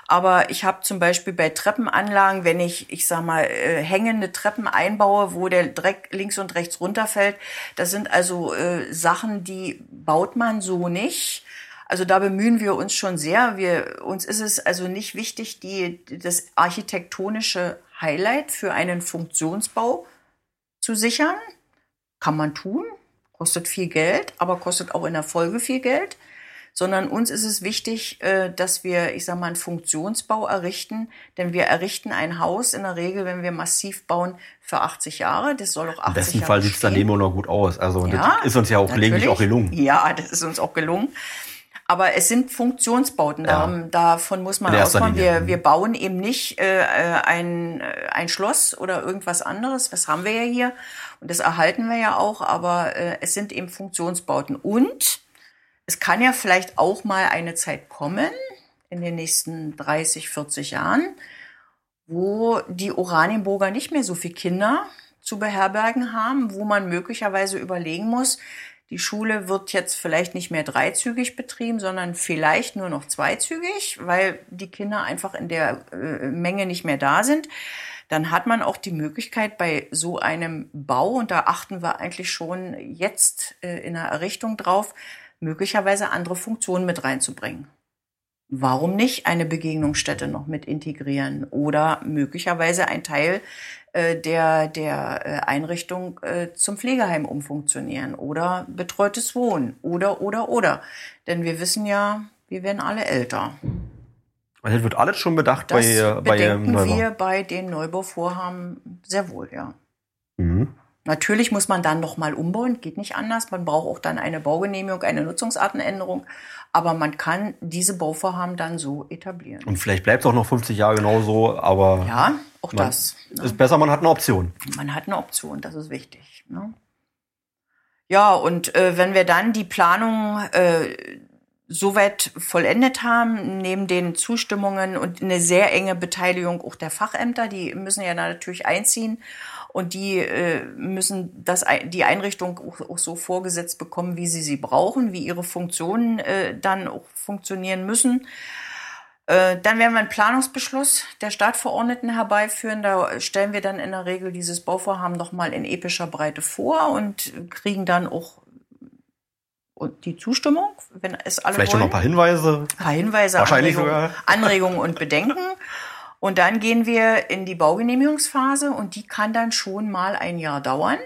Aber ich habe zum Beispiel bei Treppenanlagen, wenn ich, ich sag mal, äh, hängende Treppen einbaue, wo der Dreck links und rechts runterfällt, das sind also äh, Sachen, die baut man so nicht. Also da bemühen wir uns schon sehr. Wir, uns ist es also nicht wichtig, die, das architektonische Highlight für einen Funktionsbau zu sichern. Kann man tun, kostet viel Geld, aber kostet auch in der Folge viel Geld. Sondern uns ist es wichtig, äh, dass wir, ich sag mal, einen Funktionsbau errichten. Denn wir errichten ein Haus in der Regel, wenn wir massiv bauen, für 80 Jahre. Das soll auch 80 Im besten Jahre Fall sieht es daneben auch noch gut aus. Also Ja, das ist uns ja auch gelegentlich auch gelungen. Ja, das ist uns auch gelungen. Aber es sind Funktionsbauten. Ja. Darum, davon muss man. Linie. Wir, wir bauen eben nicht äh, äh, ein, äh, ein Schloss oder irgendwas anderes. Das haben wir ja hier. Und das erhalten wir ja auch. Aber äh, es sind eben Funktionsbauten. Und es kann ja vielleicht auch mal eine Zeit kommen, in den nächsten 30, 40 Jahren, wo die Oranienburger nicht mehr so viele Kinder zu beherbergen haben, wo man möglicherweise überlegen muss, die Schule wird jetzt vielleicht nicht mehr dreizügig betrieben, sondern vielleicht nur noch zweizügig, weil die Kinder einfach in der äh, Menge nicht mehr da sind. Dann hat man auch die Möglichkeit bei so einem Bau, und da achten wir eigentlich schon jetzt äh, in der Errichtung drauf, möglicherweise andere Funktionen mit reinzubringen. Warum nicht eine Begegnungsstätte noch mit integrieren oder möglicherweise ein Teil äh, der, der äh, Einrichtung äh, zum Pflegeheim umfunktionieren oder betreutes Wohnen oder, oder, oder. Denn wir wissen ja, wir werden alle älter. Also das wird alles schon bedacht Das bei, bei Neubau. wir bei den Neubauvorhaben sehr wohl, ja. Mhm. Natürlich muss man dann noch mal umbauen, geht nicht anders. Man braucht auch dann eine Baugenehmigung, eine Nutzungsartenänderung. Aber man kann diese Bauvorhaben dann so etablieren. Und vielleicht bleibt es auch noch 50 Jahre genauso, aber Ja, auch das. ne? ist besser, man hat eine Option. Man hat eine Option, das ist wichtig. Ne? Ja, und äh, wenn wir dann die Planung äh, soweit vollendet haben, neben den Zustimmungen und eine sehr enge Beteiligung auch der Fachämter, die müssen ja dann natürlich einziehen und die äh, müssen das, die Einrichtung auch, auch so vorgesetzt bekommen, wie sie sie brauchen, wie ihre Funktionen äh, dann auch funktionieren müssen. Äh, Dann werden wir einen Planungsbeschluss der Stadtverordneten herbeiführen. Da stellen wir dann in der Regel dieses Bauvorhaben nochmal in epischer Breite vor und kriegen dann auch die Zustimmung, wenn es alle Vielleicht schon noch wollen. ein paar Hinweise. Ein paar Hinweise, Wahrscheinlich Anregungen, sogar. Anregungen und Bedenken. Und dann gehen wir in die Baugenehmigungsphase und die kann dann schon mal ein Jahr dauern,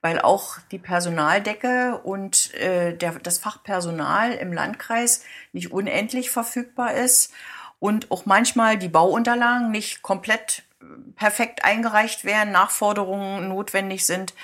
weil auch die Personaldecke und äh, der, das Fachpersonal im Landkreis nicht unendlich verfügbar ist und auch manchmal die Bauunterlagen nicht komplett äh, perfekt eingereicht werden, Nachforderungen notwendig sind.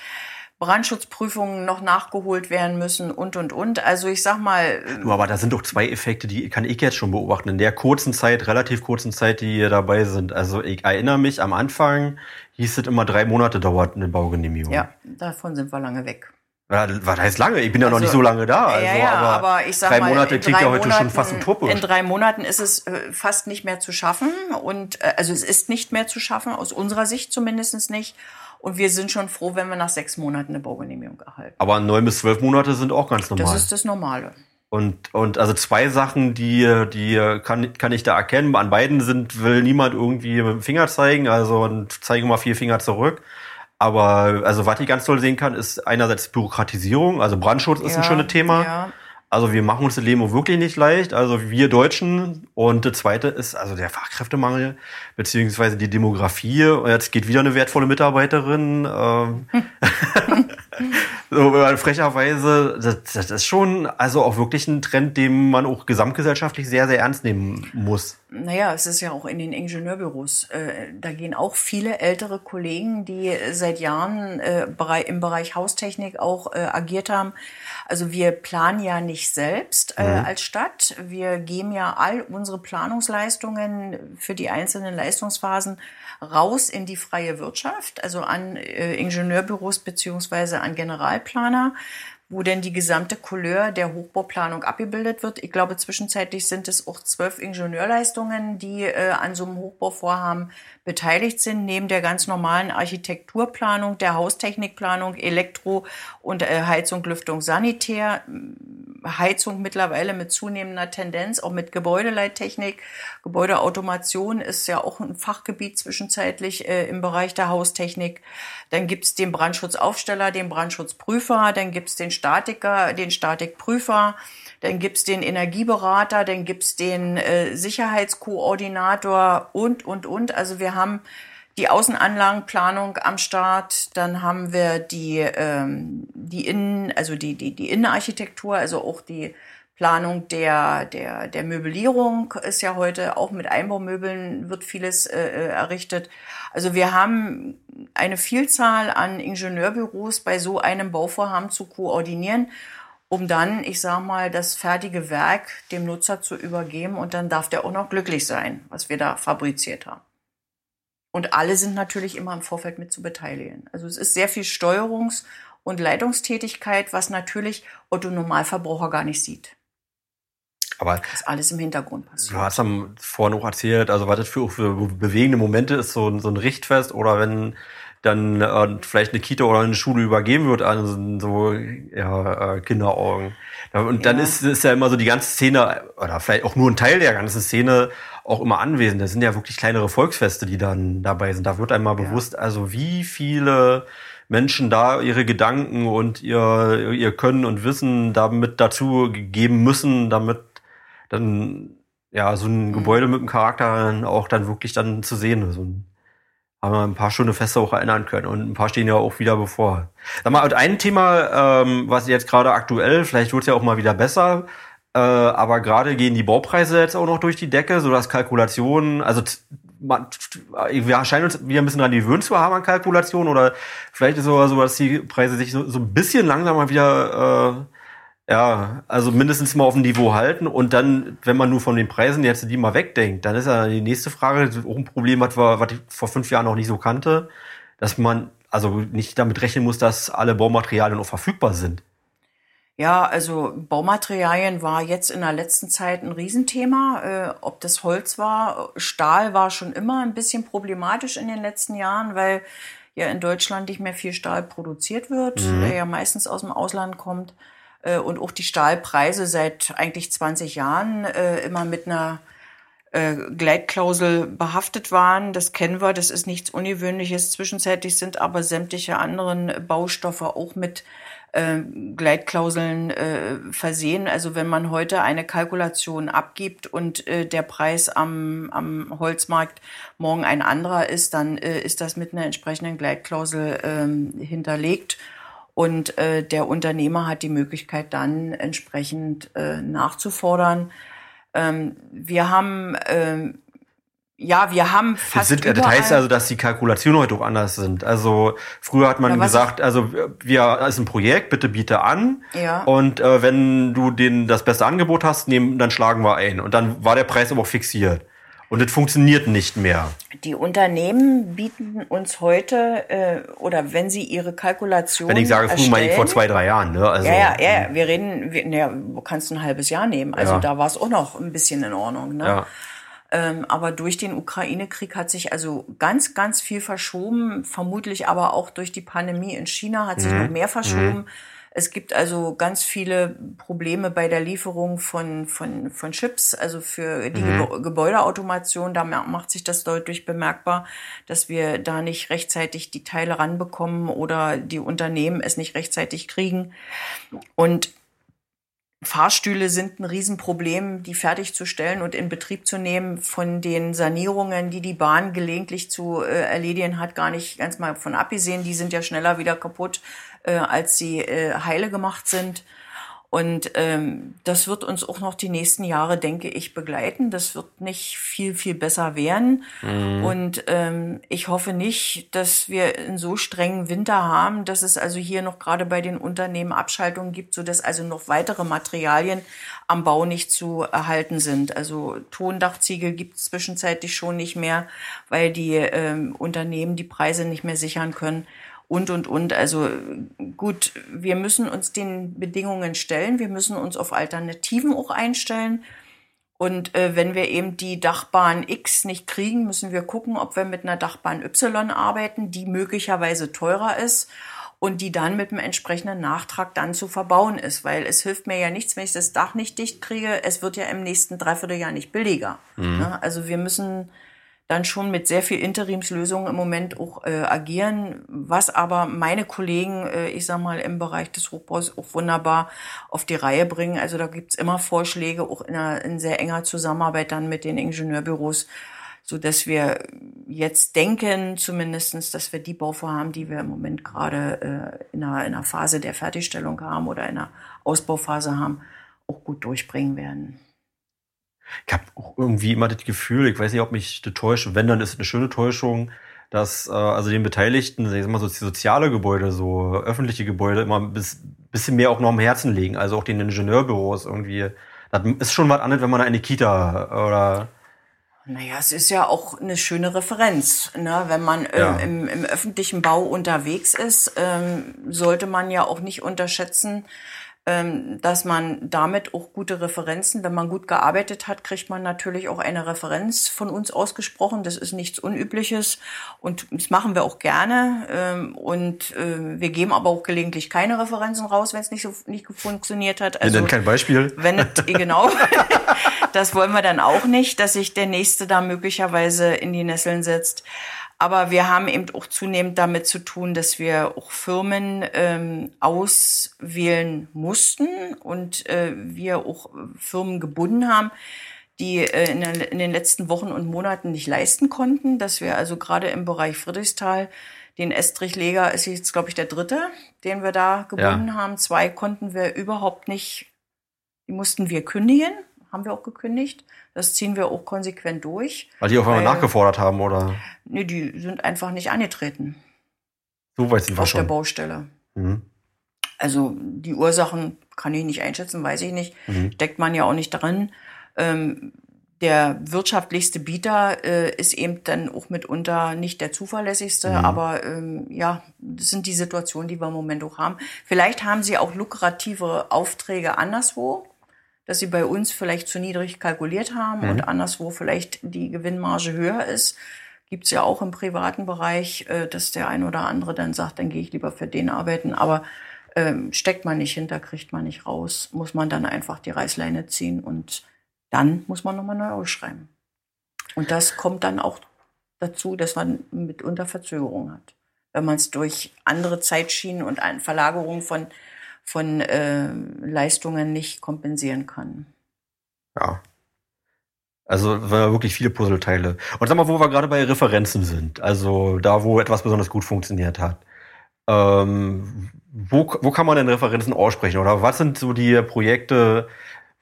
Brandschutzprüfungen noch nachgeholt werden müssen und, und, und. Also ich sag mal, Du, aber da sind doch zwei Effekte, die kann ich jetzt schon beobachten. In der kurzen Zeit, relativ kurzen Zeit, die hier dabei sind. Also ich erinnere mich, am Anfang hieß es immer drei Monate dauert eine Baugenehmigung. ja, davon sind wir lange weg. Was heißt lange? Ich bin ja noch Also, nicht so lange da. Also, ja, ja, aber, ich sag drei mal, Monate in klingt ja heute schon fast utopisch. In drei Monaten ist es äh, fast nicht mehr zu schaffen und äh, also es ist nicht mehr zu schaffen, aus unserer Sicht zumindest nicht. Und wir sind schon froh, wenn wir nach sechs Monaten eine Baugenehmigung erhalten. aber neun bis zwölf Monate sind auch ganz normal. Das ist das Normale. Und, und also zwei Sachen, die, die kann, kann ich da erkennen. An beiden sind, will niemand irgendwie mit dem Finger zeigen, also und zeige mal vier Finger zurück. Aber also was ich ganz toll sehen kann, ist einerseits Bürokratisierung, also Brandschutz ist ein Ja, schönes Thema. Ja. Also wir machen uns das Leben auch wirklich nicht leicht, also wir Deutschen. Und das zweite ist also der Fachkräftemangel, beziehungsweise die Demografie. Und jetzt geht wieder eine wertvolle Mitarbeiterin. Ähm, <laughs> <laughs> so frecherweise, das, das ist schon also auch wirklich ein Trend, den man auch gesamtgesellschaftlich sehr, sehr ernst nehmen muss. Naja, es ist ja auch in den Ingenieurbüros. Äh, da gehen auch viele ältere Kollegen, die seit Jahren äh, im Bereich Haustechnik auch äh, agiert haben. Also wir planen ja nicht selbst äh, als Stadt. Wir geben ja all unsere Planungsleistungen für die einzelnen Leistungsphasen raus in die freie Wirtschaft, also an äh, Ingenieurbüros beziehungsweise an Generalplaner wo denn die gesamte Couleur der Hochbauplanung abgebildet wird. Ich glaube, zwischenzeitlich sind es auch zwölf Ingenieurleistungen, die äh, an so einem Hochbauvorhaben beteiligt sind, neben der ganz normalen Architekturplanung, der Haustechnikplanung, Elektro- und äh, Heizung, Lüftung, Sanitär, Heizung mittlerweile mit zunehmender Tendenz, auch mit Gebäudeleittechnik. Gebäudeautomation ist ja auch ein Fachgebiet zwischenzeitlich äh, im Bereich der Haustechnik. Dann gibt's den Brandschutzaufsteller, den Brandschutzprüfer, dann gibt's den Statiker, den Statikprüfer, dann gibt's den Energieberater, dann gibt's den äh, Sicherheitskoordinator und, und, und. Also wir haben die Außenanlagenplanung am Start, dann haben wir die, ähm, die Innen, also die, die, die Innenarchitektur, also auch die Planung der, der, der Möblierung ist ja heute auch mit Einbaumöbeln wird vieles äh, äh, errichtet. Also wir haben eine Vielzahl an Ingenieurbüros bei so einem Bauvorhaben zu koordinieren, um dann, ich sag mal, das fertige Werk dem Nutzer zu übergeben und dann darf der auch noch glücklich sein, was wir da fabriziert haben. Und alle sind natürlich immer im Vorfeld mit zu beteiligen. Also es ist sehr viel Steuerungs- und Leitungstätigkeit, was natürlich Otto Normalverbraucher gar nicht sieht. Aber Das alles im Hintergrund du passiert. hast am vorhin auch erzählt, also was das für, für bewegende Momente ist, so, so ein Richtfest oder wenn dann äh, vielleicht eine Kita oder eine Schule übergeben wird an so ja, äh, Kinderaugen. Ja, Und dann Ja. ist, ist ja immer so die ganze Szene, oder vielleicht auch nur ein Teil der ganzen Szene auch immer anwesend. Das sind ja wirklich kleinere Volksfeste, die dann dabei sind. Da wird einmal bewusst, also wie viele Menschen da ihre Gedanken und ihr, ihr Können und Wissen damit dazu geben müssen, damit dann ja so ein Gebäude mit dem Charakter dann auch dann wirklich dann zu sehen ist. Und haben wir ein paar schöne Feste auch erinnern können und ein paar stehen ja auch wieder bevor. Sag mal, ein Thema, ähm, was jetzt gerade aktuell, vielleicht wird ja auch mal wieder besser, äh, aber gerade gehen die Baupreise jetzt auch noch durch die Decke, so dass Kalkulationen, also man, wir scheinen uns wieder ein bisschen an die Gewöhnt zu haben an Kalkulationen oder vielleicht ist es sogar so, dass die Preise sich so, so ein bisschen langsamer wieder äh, ja, also mindestens mal auf dem Niveau halten und dann, wenn man nur von den Preisen jetzt die mal wegdenkt, dann ist ja die nächste Frage auch ein Problem, was, wir, was ich vor fünf Jahren noch nicht so kannte, dass man also nicht damit rechnen muss, dass alle Baumaterialien auch verfügbar sind. Ja, also Baumaterialien war jetzt in der letzten Zeit ein Riesenthema. Äh, ob das Holz war, Stahl war schon immer ein bisschen problematisch in den letzten Jahren, weil ja in Deutschland nicht mehr viel Stahl produziert wird, mhm. der ja meistens aus dem Ausland kommt. Äh, und auch die Stahlpreise seit eigentlich 20 Jahren äh, immer mit einer äh, Gleitklausel behaftet waren. Das kennen wir, das ist nichts Ungewöhnliches. Zwischenzeitlich sind aber sämtliche anderen Baustoffe auch mit äh, Gleitklauseln äh, versehen. Also wenn man heute eine Kalkulation abgibt und äh, der Preis am, am Holzmarkt morgen ein anderer ist, dann äh, ist das mit einer entsprechenden Gleitklausel äh, hinterlegt. Und äh, der Unternehmer hat die Möglichkeit dann entsprechend äh, nachzufordern. Ähm, wir haben ähm, ja, wir haben fast. Sind, das heißt also, dass die Kalkulationen heute auch anders sind. Also früher hat man ja, gesagt, also wir ist ein Projekt, bitte biete an. Ja. Und äh, wenn du den das beste Angebot hast, nehmen, dann schlagen wir ein. Und dann war der Preis aber auch fixiert. Und das funktioniert nicht mehr. Die Unternehmen bieten uns heute, äh, oder wenn sie ihre Kalkulation. Wenn ich sage, früher meine ich vor zwei, drei Jahren, ne? Also, ja, ja, ja, wir reden, wir, ja, kannst du ein halbes Jahr nehmen. Also ja. da war es auch noch ein bisschen in Ordnung, ne? Ja. Ähm, aber durch den Ukraine-Krieg hat sich also ganz, ganz viel verschoben. Vermutlich aber auch durch die Pandemie in China hat sich mhm. noch mehr verschoben. Mhm es gibt also ganz viele Probleme bei der Lieferung von, von, von Chips, also für die mhm. Gebäudeautomation. Da macht sich das deutlich bemerkbar, dass wir da nicht rechtzeitig die Teile ranbekommen oder die Unternehmen es nicht rechtzeitig kriegen. Und Fahrstühle sind ein Riesenproblem, die fertigzustellen und in Betrieb zu nehmen. Von den Sanierungen, die die Bahn gelegentlich zu äh, erledigen hat, gar nicht ganz mal von abgesehen. Die sind ja schneller wieder kaputt, äh, als sie äh, heile gemacht sind. Und ähm, das wird uns auch noch die nächsten Jahre, denke ich, begleiten. Das wird nicht viel, viel besser werden. Mhm. Und ähm, ich hoffe nicht, dass wir einen so strengen Winter haben, dass es also hier noch gerade bei den Unternehmen Abschaltungen gibt, so dass also noch weitere Materialien am Bau nicht zu erhalten sind. Also Tondachziegel gibt es zwischenzeitlich schon nicht mehr, weil die ähm, Unternehmen die Preise nicht mehr sichern können und, und, und. Also gut, wir müssen uns den Bedingungen stellen, wir müssen uns auf Alternativen auch einstellen. Und äh, wenn wir eben die Dachbahn X nicht kriegen, müssen wir gucken, ob wir mit einer Dachbahn Y arbeiten, die möglicherweise teurer ist und die dann mit einem entsprechenden Nachtrag dann zu verbauen ist. Weil es hilft mir ja nichts, wenn ich das Dach nicht dicht kriege. Es wird ja im nächsten Dreivierteljahr nicht billiger. Mhm. Ne? Also wir müssen dann schon mit sehr viel Interimslösungen im Moment auch äh, agieren, was aber meine Kollegen, äh, ich sag mal, im Bereich des Hochbaus auch wunderbar auf die Reihe bringen. Also da gibt's immer Vorschläge, auch in, einer, in sehr enger Zusammenarbeit dann mit den Ingenieurbüros, so dass wir jetzt denken zumindestens, dass wir die Bauvorhaben, die wir im Moment gerade äh, in, einer, in einer Phase der Fertigstellung haben oder in einer Ausbauphase haben, auch gut durchbringen werden. Ich habe auch irgendwie immer das Gefühl, ich weiß nicht, ob mich das täuscht, wenn, dann ist es eine schöne Täuschung, dass äh, also den Beteiligten, sag ich mal, so soziale Gebäude, so öffentliche Gebäude immer ein bisschen mehr auch noch am Herzen legen, also auch den Ingenieurbüros irgendwie. Das ist schon was anderes, wenn man eine Kita oder naja, es ist ja auch eine schöne Referenz. Ne? Wenn man ähm, ja. im, im, öffentlichen Bau unterwegs ist, ähm, sollte man ja auch nicht unterschätzen, dass man damit auch gute Referenzen, wenn man gut gearbeitet hat, kriegt man natürlich auch eine Referenz von uns ausgesprochen. Das ist nichts Unübliches und das machen wir auch gerne. Ähm, und äh, wir geben aber auch gelegentlich keine Referenzen raus, wenn es nicht so nicht funktioniert hat. Also, ja, kein Beispiel. Wenn es, <laughs> genau. das wollen wir dann auch nicht, dass sich der Nächste da möglicherweise in die Nesseln setzt. Aber wir haben eben auch zunehmend damit zu tun, dass wir auch Firmen ähm, auswählen mussten und äh, wir auch Firmen gebunden haben, die äh, in, in den letzten Wochen und Monaten nicht leisten konnten, dass wir also gerade im Bereich Friedrichsthal den Estrichleger ist jetzt, glaube ich, der dritte, den wir da gebunden ja. haben. Zwei konnten wir überhaupt nicht, die mussten wir kündigen, haben wir auch gekündigt. Das ziehen wir auch konsequent durch. Weil die auf einmal nachgefordert haben, oder? Nee, die sind einfach nicht angetreten. So weit sind wir auf schon. Auf der Baustelle. Mhm. Also die Ursachen kann ich nicht einschätzen, weiß ich nicht. Mhm. Steckt man ja auch nicht drin. Ähm, der wirtschaftlichste Bieter äh, ist eben dann auch mitunter nicht der zuverlässigste, mhm. aber ähm, ja, das sind die Situationen, die wir im Moment auch haben. Vielleicht haben sie auch lukrative Aufträge anderswo, dass sie bei uns vielleicht zu niedrig kalkuliert haben mhm. und anderswo vielleicht die Gewinnmarge höher ist. Gibt's ja auch im privaten Bereich, äh, dass der ein oder andere dann sagt, dann gehe ich lieber für den arbeiten. Aber ähm, steckt man nicht hinter, kriegt man nicht raus, muss man dann einfach die Reißleine ziehen und dann muss man nochmal neu ausschreiben. Und das kommt dann auch dazu, dass man mitunter Verzögerung hat. Wenn man es durch andere Zeitschienen und eine Verlagerung von, von äh, Leistungen nicht kompensieren kann. Ja. Also wirklich viele Puzzleteile. Und sag mal, wo wir gerade bei Referenzen sind, also da, wo etwas besonders gut funktioniert hat. Ähm, wo, wo kann man denn Referenzen aussprechen? Oder was sind so die Projekte,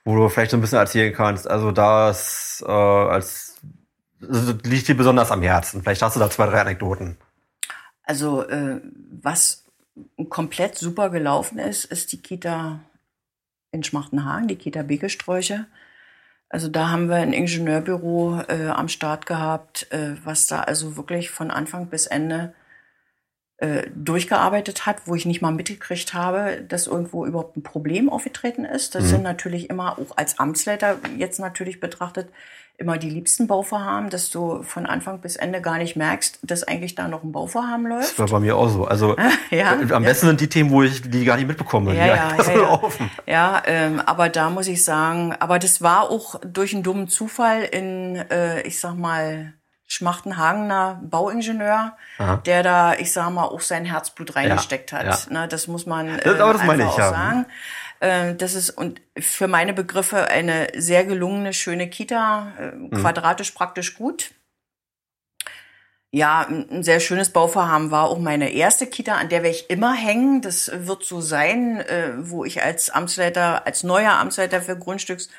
wo du vielleicht so ein bisschen erzählen kannst? Also das äh, als also liegt dir besonders am Herzen. Vielleicht hast du da zwei, drei Anekdoten. Also äh, was komplett super gelaufen ist, ist die Kita in Schmachtenhagen, die Kita Begesträuche. Also da haben wir ein Ingenieurbüro äh, am Start gehabt, äh, was da also wirklich von Anfang bis Ende äh, durchgearbeitet hat, wo ich nicht mal mitgekriegt habe, dass irgendwo überhaupt ein Problem aufgetreten ist. Das mhm. sind natürlich immer auch als Amtsleiter jetzt natürlich betrachtet immer die liebsten Bauvorhaben, dass du von Anfang bis Ende gar nicht merkst, dass eigentlich da noch ein Bauvorhaben läuft. Das war bei mir auch so. Also <laughs> ja, am besten ja. sind die Themen, wo ich die gar nicht mitbekomme. Ja, ja, ja, ja. ja ähm, aber da muss ich sagen, aber das war auch durch einen dummen Zufall in, äh, ich sag mal, Schmachtenhagener Bauingenieur, Aha. der da, ich sag mal, auch sein Herzblut reingesteckt ja, hat. Ja. Ne, das muss man äh, das, das einfach auch ja. sagen. Äh, das ist und für meine Begriffe eine sehr gelungene, schöne Kita, äh, mhm. quadratisch praktisch gut. Ja, ein sehr schönes Bauvorhaben war auch meine erste Kita, an der werde ich immer hängen. Das wird so sein, äh, wo ich als Amtsleiter, als neuer Amtsleiter für Grundstücks-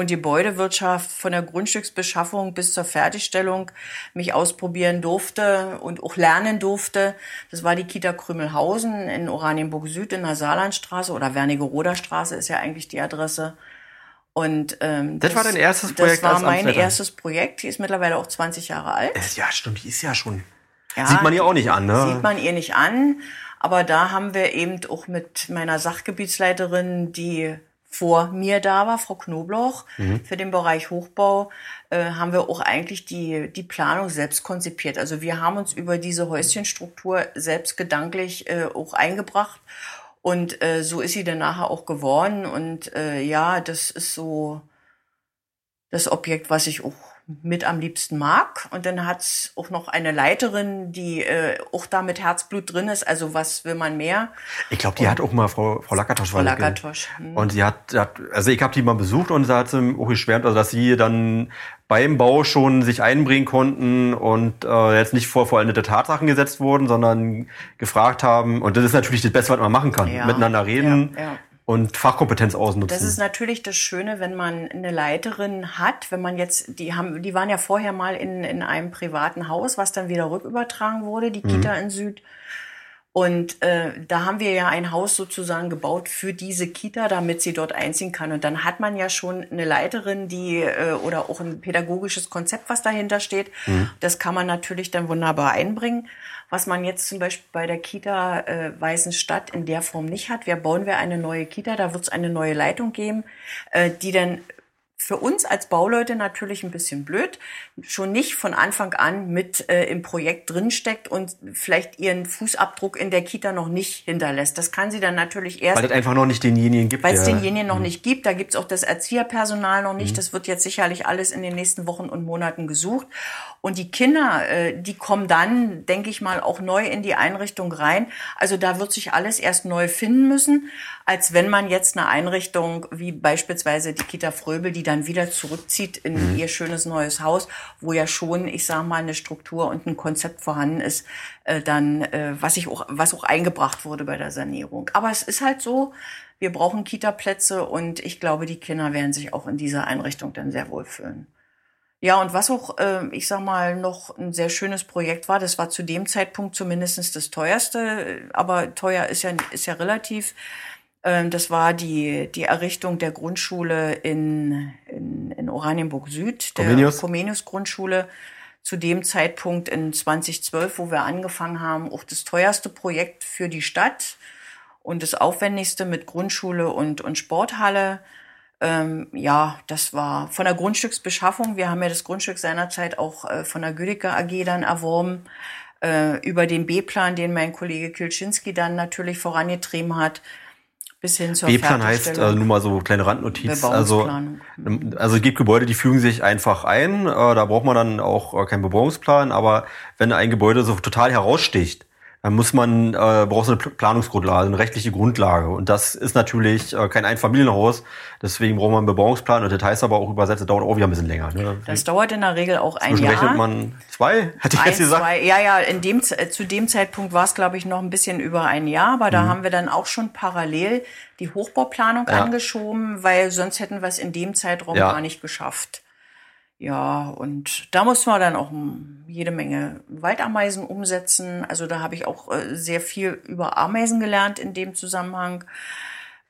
und Gebäudewirtschaft von der Grundstücksbeschaffung bis zur Fertigstellung mich ausprobieren durfte und auch lernen durfte. Das war die Kita Krümelhausen in Oranienburg Süd in der Saarlandstraße oder Wernigeroder Straße ist ja eigentlich die Adresse. Und ähm, das, das war dein erstes Projekt? Das war mein erstes Projekt. Die ist mittlerweile auch 20 Jahre alt. Ja, stimmt. Die ist ja schon. Ja, sieht man ihr auch nicht an, ne? Sieht man ihr nicht an. Aber da haben wir eben auch mit meiner Sachgebietsleiterin, die vor mir da war, Frau Knobloch, mhm. für den Bereich Hochbau, äh, haben wir auch eigentlich die, die Planung selbst konzipiert. Also wir haben uns über diese Häuschenstruktur selbst gedanklich äh, auch eingebracht. Und äh, so ist sie dann nachher auch geworden. Und äh, ja, das ist so das Objekt, was ich auch mit am liebsten mag. Und dann hat's auch noch eine Leiterin, die äh, auch da mit Herzblut drin ist. Also was will man mehr? Ich glaube, die und, hat auch mal Frau, Frau Lakatosch. Frau Lakatosch. Hm. Und sie hat, hat also ich habe die mal besucht und sie hat auch geschwärmt, also dass sie dann beim Bau schon sich einbringen konnten und äh, jetzt nicht vor vollendete Tatsachen gesetzt wurden, sondern gefragt haben. Und das ist natürlich das Beste, was man machen kann. Ja, Miteinander reden. Ja, ja und Fachkompetenz ausnutzen. Das ist natürlich das Schöne, wenn man eine Leiterin hat, wenn man jetzt, die haben, die waren ja vorher mal in, in einem privaten Haus, was dann wieder rückübertragen wurde, die Kita mhm. in Süd. Und äh, da haben wir ja ein Haus sozusagen gebaut für diese Kita, damit sie dort einziehen kann. Und dann hat man ja schon eine Leiterin, die äh, oder auch ein pädagogisches Konzept, was dahinter steht. Mhm. Das kann man natürlich dann wunderbar einbringen was man jetzt zum Beispiel bei der Kita äh, Weißenstadt in der Form nicht hat. Wir bauen wir eine neue Kita, da wird es eine neue Leitung geben, äh, die dann für uns als Bauleute natürlich ein bisschen blöd, schon nicht von Anfang an mit äh, im Projekt drinsteckt und vielleicht ihren Fußabdruck in der Kita noch nicht hinterlässt. Das kann sie dann natürlich erst. Weil es einfach noch nicht denjenigen gibt. Weil es denjenigen noch mhm. nicht gibt. Da gibt es auch das Erzieherpersonal noch nicht. Mhm. Das wird jetzt sicherlich alles in den nächsten Wochen und Monaten gesucht. Und die Kinder, äh, die kommen dann, denke ich mal, auch neu in die Einrichtung rein. Also da wird sich alles erst neu finden müssen, als wenn man jetzt eine Einrichtung wie beispielsweise die Kita Fröbel, die dann wieder zurückzieht in mhm. ihr schönes neues Haus, wo ja schon, ich sage mal, eine Struktur und ein Konzept vorhanden ist, äh, dann äh, was ich auch was auch eingebracht wurde bei der Sanierung. Aber es ist halt so, wir brauchen Kita-Plätze und ich glaube, die Kinder werden sich auch in dieser Einrichtung dann sehr wohl fühlen. Ja, und was auch, äh, ich sag mal, noch ein sehr schönes Projekt war, das war zu dem Zeitpunkt zumindestens das teuerste, aber teuer ist ja, ist ja relativ. Ähm, das war die, die Errichtung der Grundschule in, in, in Oranienburg Süd, der Comenius. Comenius Grundschule. Zu dem Zeitpunkt in 2012, wo wir angefangen haben, auch das teuerste Projekt für die Stadt und das aufwendigste mit Grundschule und, und Sporthalle. Ähm, ja, das war von der Grundstücksbeschaffung. Wir haben ja das Grundstück seinerzeit auch äh, von der Güdiker AG dann erworben. Äh, über den B-Plan, den mein Kollege Kilczynski dann natürlich vorangetrieben hat, bis hin zur B-Plan heißt, äh, nur mal so kleine Randnotiz, also, also es gibt Gebäude, die fügen sich einfach ein, äh, da braucht man dann auch äh, keinen Bebauungsplan, aber wenn ein Gebäude so total heraussticht, dann muss man, äh, braucht so eine Planungsgrundlage, eine rechtliche Grundlage. Und das ist natürlich äh, kein Einfamilienhaus. Deswegen braucht man einen Bebauungsplan. Und das heißt aber auch übersetzt, das dauert auch wieder ein bisschen länger. Ne? Das dauert in der Regel auch ein Jahr. rechnet man zwei, hat ich jetzt gesagt? Zwei. Ja, ja, in dem, zu dem Zeitpunkt war es, glaube ich, noch ein bisschen über ein Jahr. Aber da mhm. haben wir dann auch schon parallel die Hochbauplanung ja. angeschoben, weil sonst hätten wir es in dem Zeitraum ja. gar nicht geschafft. Ja, und da muss man dann auch jede Menge Waldameisen umsetzen. Also da habe ich auch äh, sehr viel über Ameisen gelernt in dem Zusammenhang.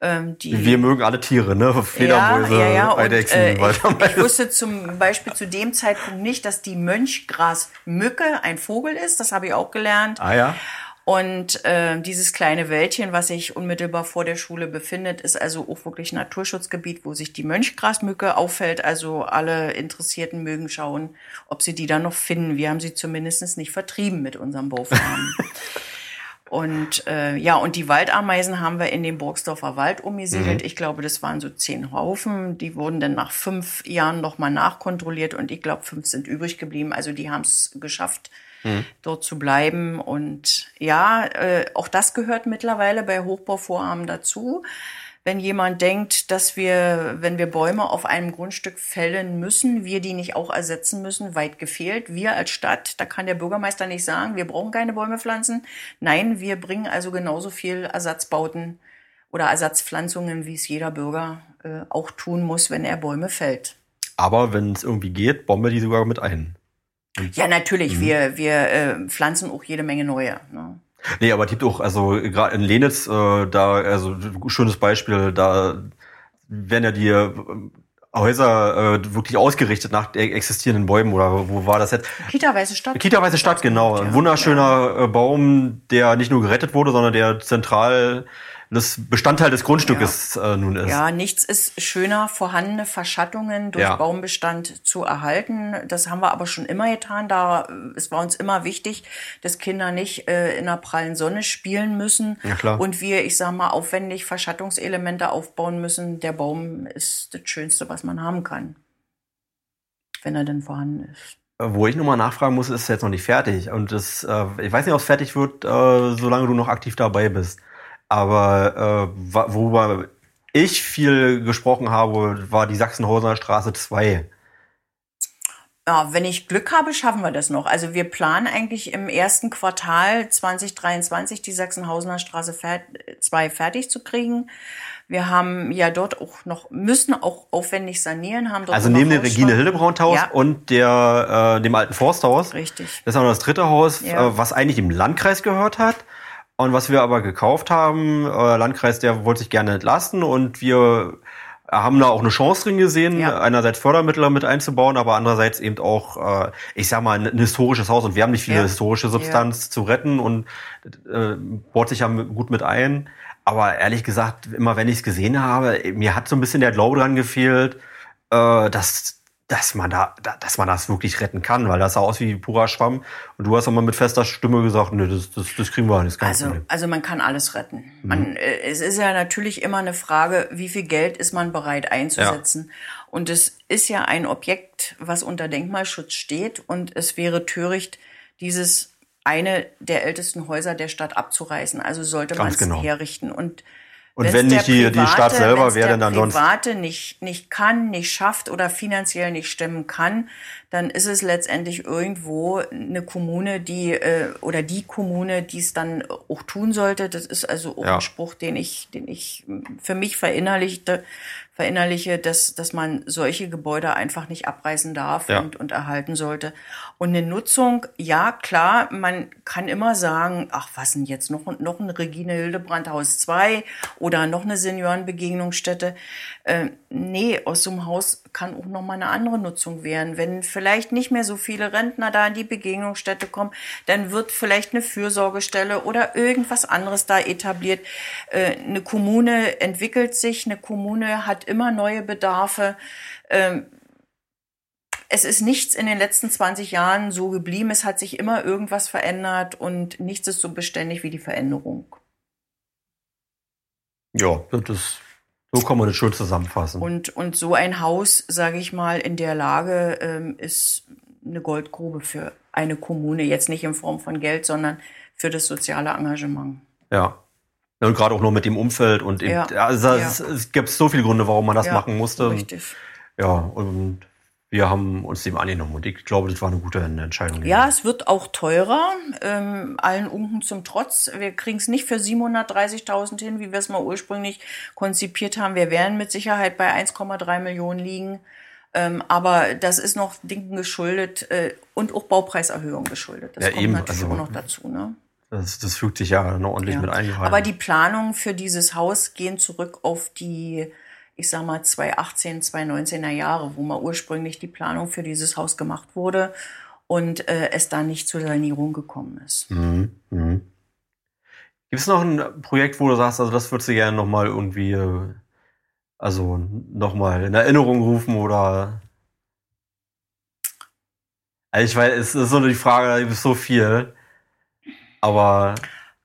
Ähm, die, Wir mögen alle Tiere, ne? Fledermäuse, ja, ja, ja. Eidechsen, äh, ich, ich wusste zum Beispiel zu dem Zeitpunkt nicht, dass die Mönchgrasmücke ein Vogel ist. Das habe ich auch gelernt. Ah ja. Und äh, dieses kleine Wäldchen, was sich unmittelbar vor der Schule befindet, ist also auch wirklich Naturschutzgebiet, wo sich die Mönchgrasmücke auffällt. Also alle Interessierten mögen schauen, ob sie die da noch finden. Wir haben sie zumindest nicht vertrieben mit unserem Bauvorhaben. <laughs> Und äh, ja, und die Waldameisen haben wir in den Burgsdorfer Wald umgesiedelt. Mhm. Ich glaube, das waren so zehn Haufen. Die wurden dann nach fünf Jahren nochmal nachkontrolliert und ich glaube, fünf sind übrig geblieben. Also die haben es geschafft, mhm. dort zu bleiben. Und ja, äh, auch das gehört mittlerweile bei Hochbauvorhaben dazu. Wenn jemand denkt, dass wir, wenn wir Bäume auf einem Grundstück fällen müssen, wir die nicht auch ersetzen müssen, weit gefehlt. Wir als Stadt, da kann der Bürgermeister nicht sagen, wir brauchen keine Bäume pflanzen. Nein, wir bringen also genauso viel Ersatzbauten oder Ersatzpflanzungen, wie es jeder Bürger äh, auch tun muss, wenn er Bäume fällt. Aber wenn es irgendwie geht, bauen wir die sogar mit ein. Ja, natürlich. Mhm. Wir, wir äh, pflanzen auch jede Menge neue. Ne? Nee, aber es gibt auch, also gerade in Lenitz, äh, da, also schönes Beispiel, da werden ja die äh, Häuser äh, wirklich ausgerichtet nach existierenden Bäumen oder wo war das jetzt? Kita-Weiße Stadt. Kita-Weiße Stadt, genau. Ein wunderschöner. Äh, Baum, der nicht nur gerettet wurde, sondern der zentral das Bestandteil des Grundstückes ja. äh, nun ist. Ja, nichts ist schöner, vorhandene Verschattungen durch ja. Baumbestand zu erhalten. Das haben wir aber schon immer getan. Da es war uns immer wichtig, dass Kinder nicht äh, in der prallen Sonne spielen müssen ja, klar. und wir, ich sag mal, aufwendig Verschattungselemente aufbauen müssen. Der Baum ist das Schönste, was man haben kann, wenn er denn vorhanden ist. Wo ich nochmal nachfragen muss, ist jetzt noch nicht fertig. Und das, äh, ich weiß nicht, ob es fertig wird, äh, solange du noch aktiv dabei bist. Aber äh, worüber ich viel gesprochen habe, war die Sachsenhausener Straße 2. Ja, wenn ich Glück habe, schaffen wir das noch. Also wir planen eigentlich im ersten Quartal 2023 die Sachsenhausener Straße 2 fertig zu kriegen. Wir haben ja dort auch noch, müssen auch aufwendig sanieren, haben dort Also neben dem Regine Hildebrand Haus ja. und der, äh, dem alten Forsthaus. Richtig. Das ist auch noch das dritte Haus, ja. äh, was eigentlich im Landkreis gehört hat. Und was wir aber gekauft haben, äh, Landkreis, der wollte sich gerne entlasten und wir haben da auch eine Chance drin gesehen, ja. einerseits Fördermittel mit einzubauen, aber andererseits eben auch, äh, ich sag mal, ein historisches Haus und wir haben nicht viel ja. historische Substanz ja. zu retten und äh, baut sich ja gut mit ein. Aber ehrlich gesagt, immer wenn ich es gesehen habe, mir hat so ein bisschen der Glaube dran gefehlt, äh, dass dass man da, dass man das wirklich retten kann, weil das sah aus wie purer Schwamm. Und du hast aber mit fester Stimme gesagt, nee, das, das, das kriegen wir nicht. Also, Problem. also man kann alles retten. Mhm. Man, äh, es ist ja natürlich immer eine Frage, wie viel Geld ist man bereit einzusetzen. Ja. Und es ist ja ein Objekt, was unter Denkmalschutz steht. Und es wäre töricht, dieses eine der ältesten Häuser der Stadt abzureißen. Also sollte man es genau. herrichten. Und Und wenn nicht die, die Stadt selber, wer denn dann sonst? Wenn der Private nicht, nicht kann, nicht schafft oder finanziell nicht stemmen kann, dann ist es letztendlich irgendwo eine Kommune, die äh, oder die Kommune, die es dann auch tun sollte. Das ist also auch ja. ein Spruch, den ich, den ich für mich verinnerlichte, verinnerliche, dass, dass man solche Gebäude einfach nicht abreißen darf ja. und, und erhalten sollte. Und eine Nutzung, ja, klar, man kann immer sagen, ach, was denn jetzt noch, noch ein Regine Hildebrand Haus 2 oder noch eine Seniorenbegegnungsstätte. Äh, nee, aus so einem Haus kann auch noch mal eine andere Nutzung werden. Wenn vielleicht nicht mehr so viele Rentner da in die Begegnungsstätte kommen, dann wird vielleicht eine Fürsorgestelle oder irgendwas anderes da etabliert. Äh, eine Kommune entwickelt sich, eine Kommune hat immer neue Bedarfe. Ähm, es ist nichts in den letzten 20 Jahren so geblieben. Es hat sich immer irgendwas verändert und nichts ist so beständig wie die Veränderung. Ja, das so kann man das schon zusammenfassen. Und, und so ein Haus, sage ich mal, in der Lage ähm, ist eine Goldgrube für eine Kommune. Jetzt nicht in Form von Geld, sondern für das soziale Engagement. Ja. Und gerade auch nur mit dem Umfeld und eben, ja. also es, ja. es gibt so viele Gründe, warum man das ja, machen musste. Richtig. Ja, und wir haben uns dem angenommen und ich glaube, das war eine gute Entscheidung. Ja, es wird auch teurer, ähm, allen Unken zum Trotz. Wir kriegen es nicht für 730.000 hin, wie wir es mal ursprünglich konzipiert haben. Wir werden mit Sicherheit bei 1,3 Millionen liegen. Ähm, aber das ist noch Dingen geschuldet äh, und auch Baupreiserhöhung geschuldet. Das ja, kommt eben, natürlich also, auch noch dazu. Ne? Das, das fügt sich ja noch ordentlich ja. mit ein. Aber die Planungen für dieses Haus gehen zurück auf die ich sag mal 2018, 2019er Jahre, wo mal ursprünglich die Planung für dieses Haus gemacht wurde und äh, es da nicht zur Sanierung gekommen ist. Mhm. Mhm. Gibt es noch ein Projekt, wo du sagst, also das würdest du gerne nochmal irgendwie, äh, also nochmal in Erinnerung rufen oder? Also ich weiß, es ist so die Frage, da gibt es so viel, aber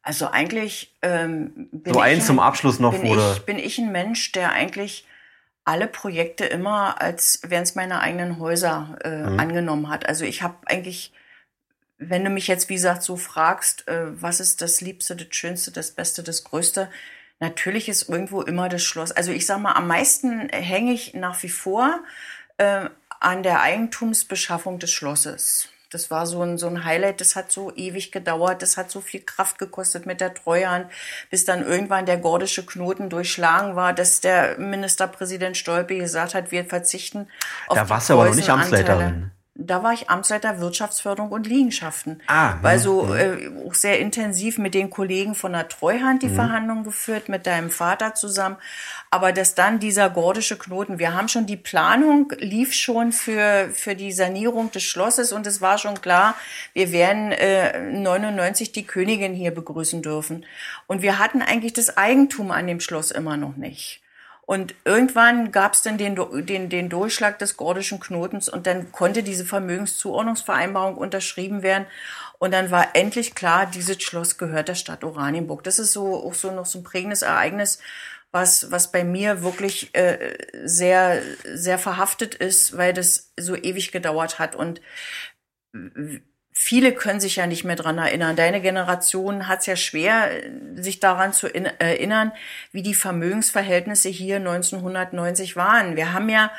also eigentlich ähm, bin so ein zum Abschluss noch bin wurde. Ich, bin ich ein Mensch, der eigentlich alle Projekte immer als wären es meine eigenen Häuser äh, mhm. angenommen hat. Also ich habe eigentlich, wenn du mich jetzt wie gesagt so fragst, äh, was ist das Liebste, das Schönste, das Beste, das Größte, natürlich ist irgendwo immer das Schloss. Also ich sag mal, am meisten hänge ich nach wie vor äh, an der Eigentumsbeschaffung des Schlosses. Das war so ein, so ein Highlight, das hat so ewig gedauert, das hat so viel Kraft gekostet mit der Treuhand, bis dann irgendwann der gordische Knoten durchschlagen war, dass der Ministerpräsident Stolpe gesagt hat, wir verzichten auf Da warst du aber noch nicht Amtsleiterin da war ich Amtsleiter Wirtschaftsförderung und Liegenschaften. Ah, weil so mhm. äh, auch sehr intensiv mit den Kollegen von der Treuhand die mhm. Verhandlungen geführt, mit deinem Vater zusammen. Aber dass dann dieser gordische Knoten, wir haben schon die Planung, lief schon für, für die Sanierung des Schlosses und es war schon klar, wir werden äh, 99 die Königin hier begrüßen dürfen. Und wir hatten eigentlich das Eigentum an dem Schloss immer noch nicht. Und irgendwann gab es dann den, den, den Durchschlag des gordischen Knotens und dann konnte diese Vermögenszuordnungsvereinbarung unterschrieben werden. Und dann war endlich klar, dieses Schloss gehört der Stadt Oranienburg. Das ist so auch so noch so ein prägendes Ereignis, was, was bei mir wirklich äh, sehr, sehr verhaftet ist, weil das so ewig gedauert hat. Und viele können sich ja nicht mehr dran erinnern. Deine Generation hat es ja schwer, sich daran zu erinnern, wie die Vermögensverhältnisse hier 1990 waren. Wir haben ja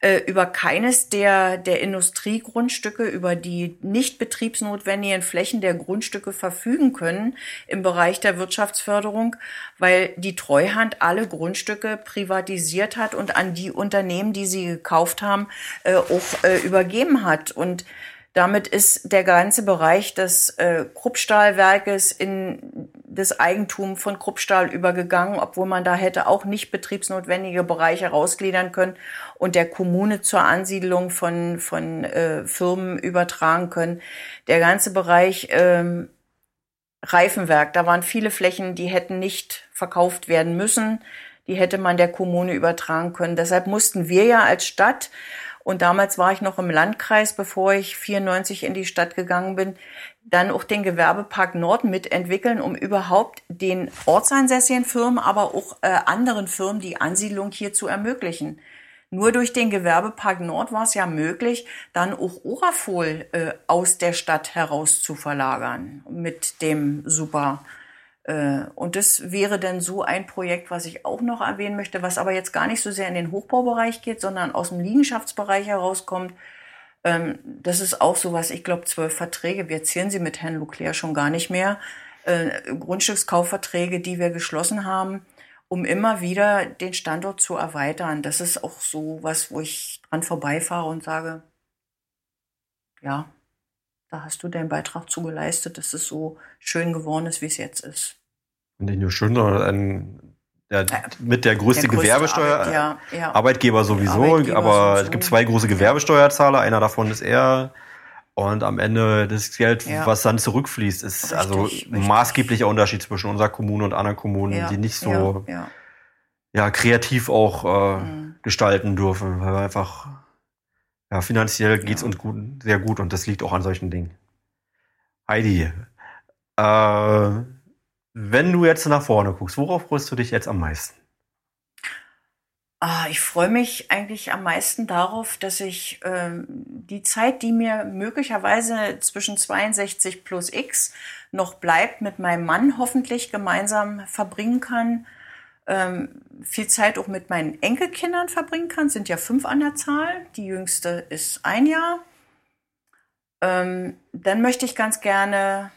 äh, über keines der, der Industriegrundstücke, über die nicht betriebsnotwendigen Flächen der Grundstücke verfügen können im Bereich der Wirtschaftsförderung, weil die Treuhand alle Grundstücke privatisiert hat und an die Unternehmen, die sie gekauft haben, äh, auch äh, übergeben hat. Und damit ist der ganze Bereich des äh, Kruppstahlwerkes in das Eigentum von Kruppstahl übergegangen, obwohl man da hätte auch nicht betriebsnotwendige Bereiche rausgliedern können und der Kommune zur Ansiedlung von, von äh, Firmen übertragen können. Der ganze Bereich ähm, Reifenwerk, da waren viele Flächen, die hätten nicht verkauft werden müssen. Die hätte man der Kommune übertragen können. Deshalb mussten wir ja als Stadt und damals war ich noch im Landkreis, bevor ich 94 in die Stadt gegangen bin, dann auch den Gewerbepark Nord mitentwickeln, um überhaupt den ortsansässigen Firmen, aber auch äh, anderen Firmen die Ansiedlung hier zu ermöglichen. Nur durch den Gewerbepark Nord war es ja möglich, dann auch Orafol äh, aus der Stadt heraus zu verlagern mit dem super und das wäre dann so ein Projekt, was ich auch noch erwähnen möchte, was aber jetzt gar nicht so sehr in den Hochbaubereich geht, sondern aus dem Liegenschaftsbereich herauskommt. Ähm, das ist auch so was, ich glaube, zwölf Verträge, wir zählen sie mit Herrn Leclerc schon gar nicht mehr, äh, Grundstückskaufverträge, die wir geschlossen haben, um immer wieder den Standort zu erweitern. Das ist auch so was, wo ich dran vorbeifahre und sage, ja, da hast du deinen Beitrag zu geleistet, dass es so schön geworden ist, wie es jetzt ist. Nicht nur schön, sondern ein, der, mit der größte, der größte Gewerbesteuer Arbeit, ja, ja. Arbeitgeber sowieso, Arbeitgeber aber sowieso. es gibt zwei große Gewerbesteuerzahler, einer davon ist er. Und am Ende das Geld, was dann zurückfließt, ist richtig, also richtig. maßgeblicher Unterschied zwischen unserer Kommune und anderen Kommunen, die nicht so ja, kreativ auch äh, mhm. gestalten dürfen, weil wir einfach ja, finanziell geht's ja. uns gut, sehr gut und das liegt auch an solchen Dingen. Heidi, äh, wenn du jetzt nach vorne guckst, worauf freust du dich jetzt am meisten? Ah, ich freue mich eigentlich am meisten darauf, dass ich ähm, die Zeit, die mir möglicherweise zwischen 62 plus X noch bleibt, mit meinem Mann hoffentlich gemeinsam verbringen kann ähm, viel Zeit auch mit meinen Enkelkindern verbringen kann. Sind ja fünf an der Zahl. Die jüngste ist ein Jahr. Ähm, dann möchte ich ganz gerne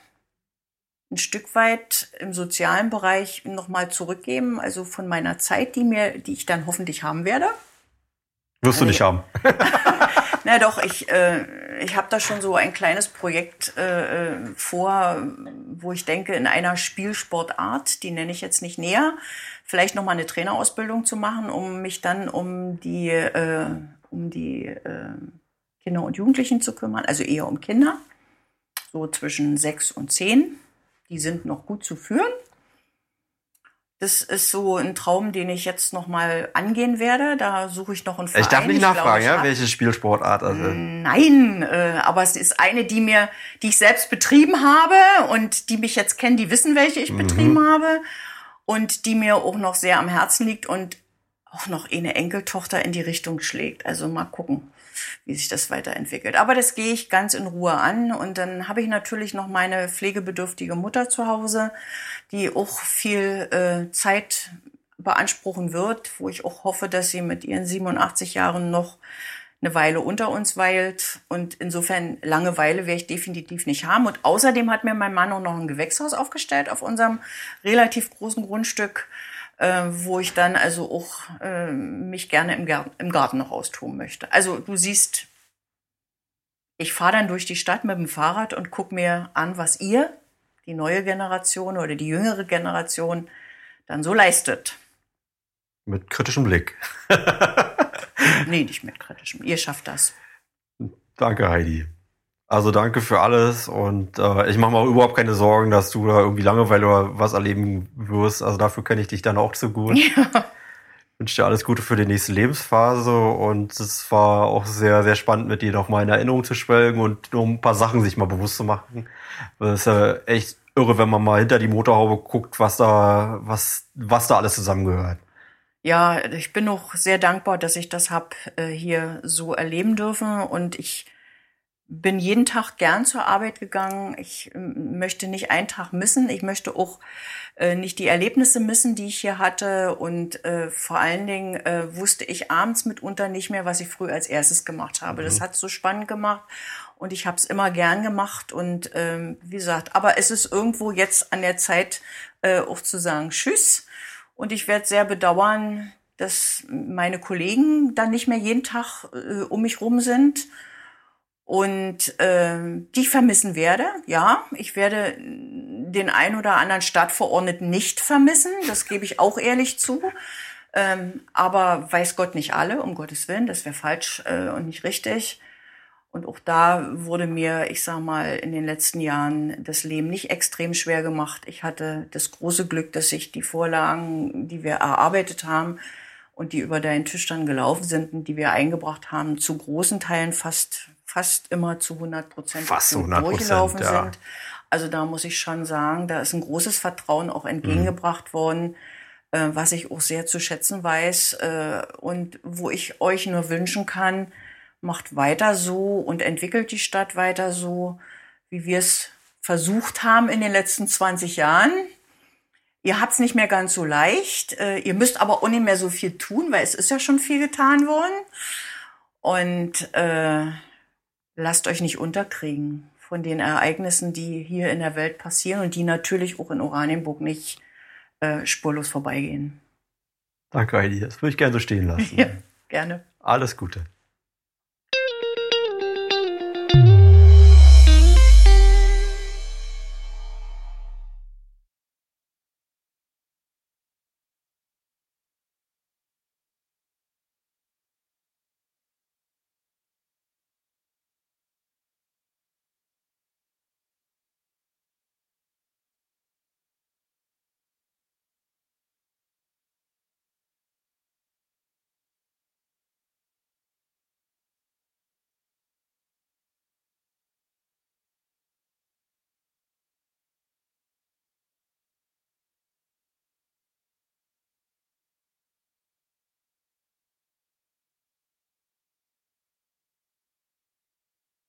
ein Stück weit im sozialen Bereich nochmal zurückgeben, also von meiner Zeit, die mir, die ich dann hoffentlich haben werde. Wirst du nicht haben. <laughs> Na doch, ich, äh, ich habe da schon so ein kleines Projekt äh, äh, vor, wo ich denke, in einer Spielsportart, die nenne ich jetzt nicht näher, vielleicht nochmal eine Trainerausbildung zu machen, um mich dann um die, äh, um die äh, Kinder und Jugendlichen zu kümmern, also eher um Kinder, so zwischen sechs und zehn. Die sind noch gut zu führen. Das ist so ein Traum, den ich jetzt noch mal angehen werde. Da suche ich noch einen Verein. Ich darf nicht ich nachfragen, glaube, ja, welche Spielsportart. Also. Nein, äh, aber es ist eine, die mir, die ich selbst betrieben habe und die mich jetzt kennen, die wissen, welche ich mhm. betrieben habe und die mir auch noch sehr am Herzen liegt und auch noch eine Enkeltochter in die Richtung schlägt. Also mal gucken, wie sich das weiterentwickelt. Aber das gehe ich ganz in Ruhe an. Und dann habe ich natürlich noch meine pflegebedürftige Mutter zu Hause, die auch viel äh, Zeit beanspruchen wird, wo ich auch hoffe, dass sie mit ihren 87 Jahren noch eine Weile unter uns weilt. Und insofern Langeweile werde ich definitiv nicht haben. Und außerdem hat mir mein Mann auch noch ein Gewächshaus aufgestellt auf unserem relativ großen Grundstück, äh, wo ich dann also auch äh, mich gerne im, Garten, im Garten noch austoben möchte. Also du siehst, ich fahre dann durch die Stadt mit dem Fahrrad und guck mir an, was ihr, die neue Generation oder die jüngere Generation, dann so leistet. Mit kritischem Blick. <laughs> nee, nicht mit kritischem. Ihr schafft das. Danke, Heidi. Also danke für alles und äh, ich mache mir auch überhaupt keine Sorgen, dass du da irgendwie Langeweile oder was erleben wirst. Also dafür kenne ich dich dann auch zu gut. <laughs> Ja. Ich wünsche dir alles Gute für die nächste Lebensphase und es war auch sehr, sehr spannend mit dir noch mal in Erinnerung zu schwelgen und nur ein paar Sachen sich mal bewusst zu machen. Das ist ja echt irre, wenn man mal hinter die Motorhaube guckt, was da, was, was da alles zusammengehört ja, ich bin auch sehr dankbar, dass ich das hab äh, hier so erleben dürfen und ich bin jeden Tag gern zur Arbeit gegangen. Ich ähm, möchte nicht einen Tag missen. Ich möchte auch äh, nicht die Erlebnisse missen, die ich hier hatte. Und äh, vor allen Dingen äh, wusste ich abends mitunter nicht mehr, was ich früher als erstes gemacht habe. Mhm. Das hat so spannend gemacht und ich habe es immer gern gemacht. Und ähm, wie gesagt, aber es ist irgendwo jetzt an der Zeit, äh, auch zu sagen Tschüss und ich werde sehr bedauern, dass meine Kollegen dann nicht mehr jeden Tag äh, um mich rum sind und äh, die ich vermissen werde. Ja, ich werde den ein oder anderen Stadtverordneten nicht vermissen, das gebe ich auch ehrlich zu. Ähm, aber weiß Gott nicht alle, um Gottes Willen, das wäre falsch äh, und nicht richtig. Und auch da wurde mir, ich sag mal, in den letzten Jahren das Leben nicht extrem schwer gemacht. Ich hatte das große Glück, dass ich die Vorlagen, die wir erarbeitet haben und die über deinen Tisch dann gelaufen sind und die wir eingebracht haben, zu großen Teilen fast, fast immer zu 100 Prozent durchgelaufen ja. sind. Also da muss ich schon sagen, da ist ein großes Vertrauen auch entgegengebracht mhm. worden, äh, was ich auch sehr zu schätzen weiß äh, und wo ich euch nur wünschen kann, macht weiter so und entwickelt die Stadt weiter so, wie wir es versucht haben in den letzten 20 Jahren. Ihr habt's nicht mehr ganz so leicht. Äh, ihr müsst aber auch nicht mehr so viel tun, weil es ist ja schon viel getan worden. Und äh, lasst euch nicht unterkriegen von den Ereignissen, die hier in der Welt passieren und die natürlich auch in Oranienburg nicht äh, spurlos vorbeigehen. Danke, Heidi. Das würde ich gerne so stehen lassen. <laughs> Ja, gerne. Alles Gute.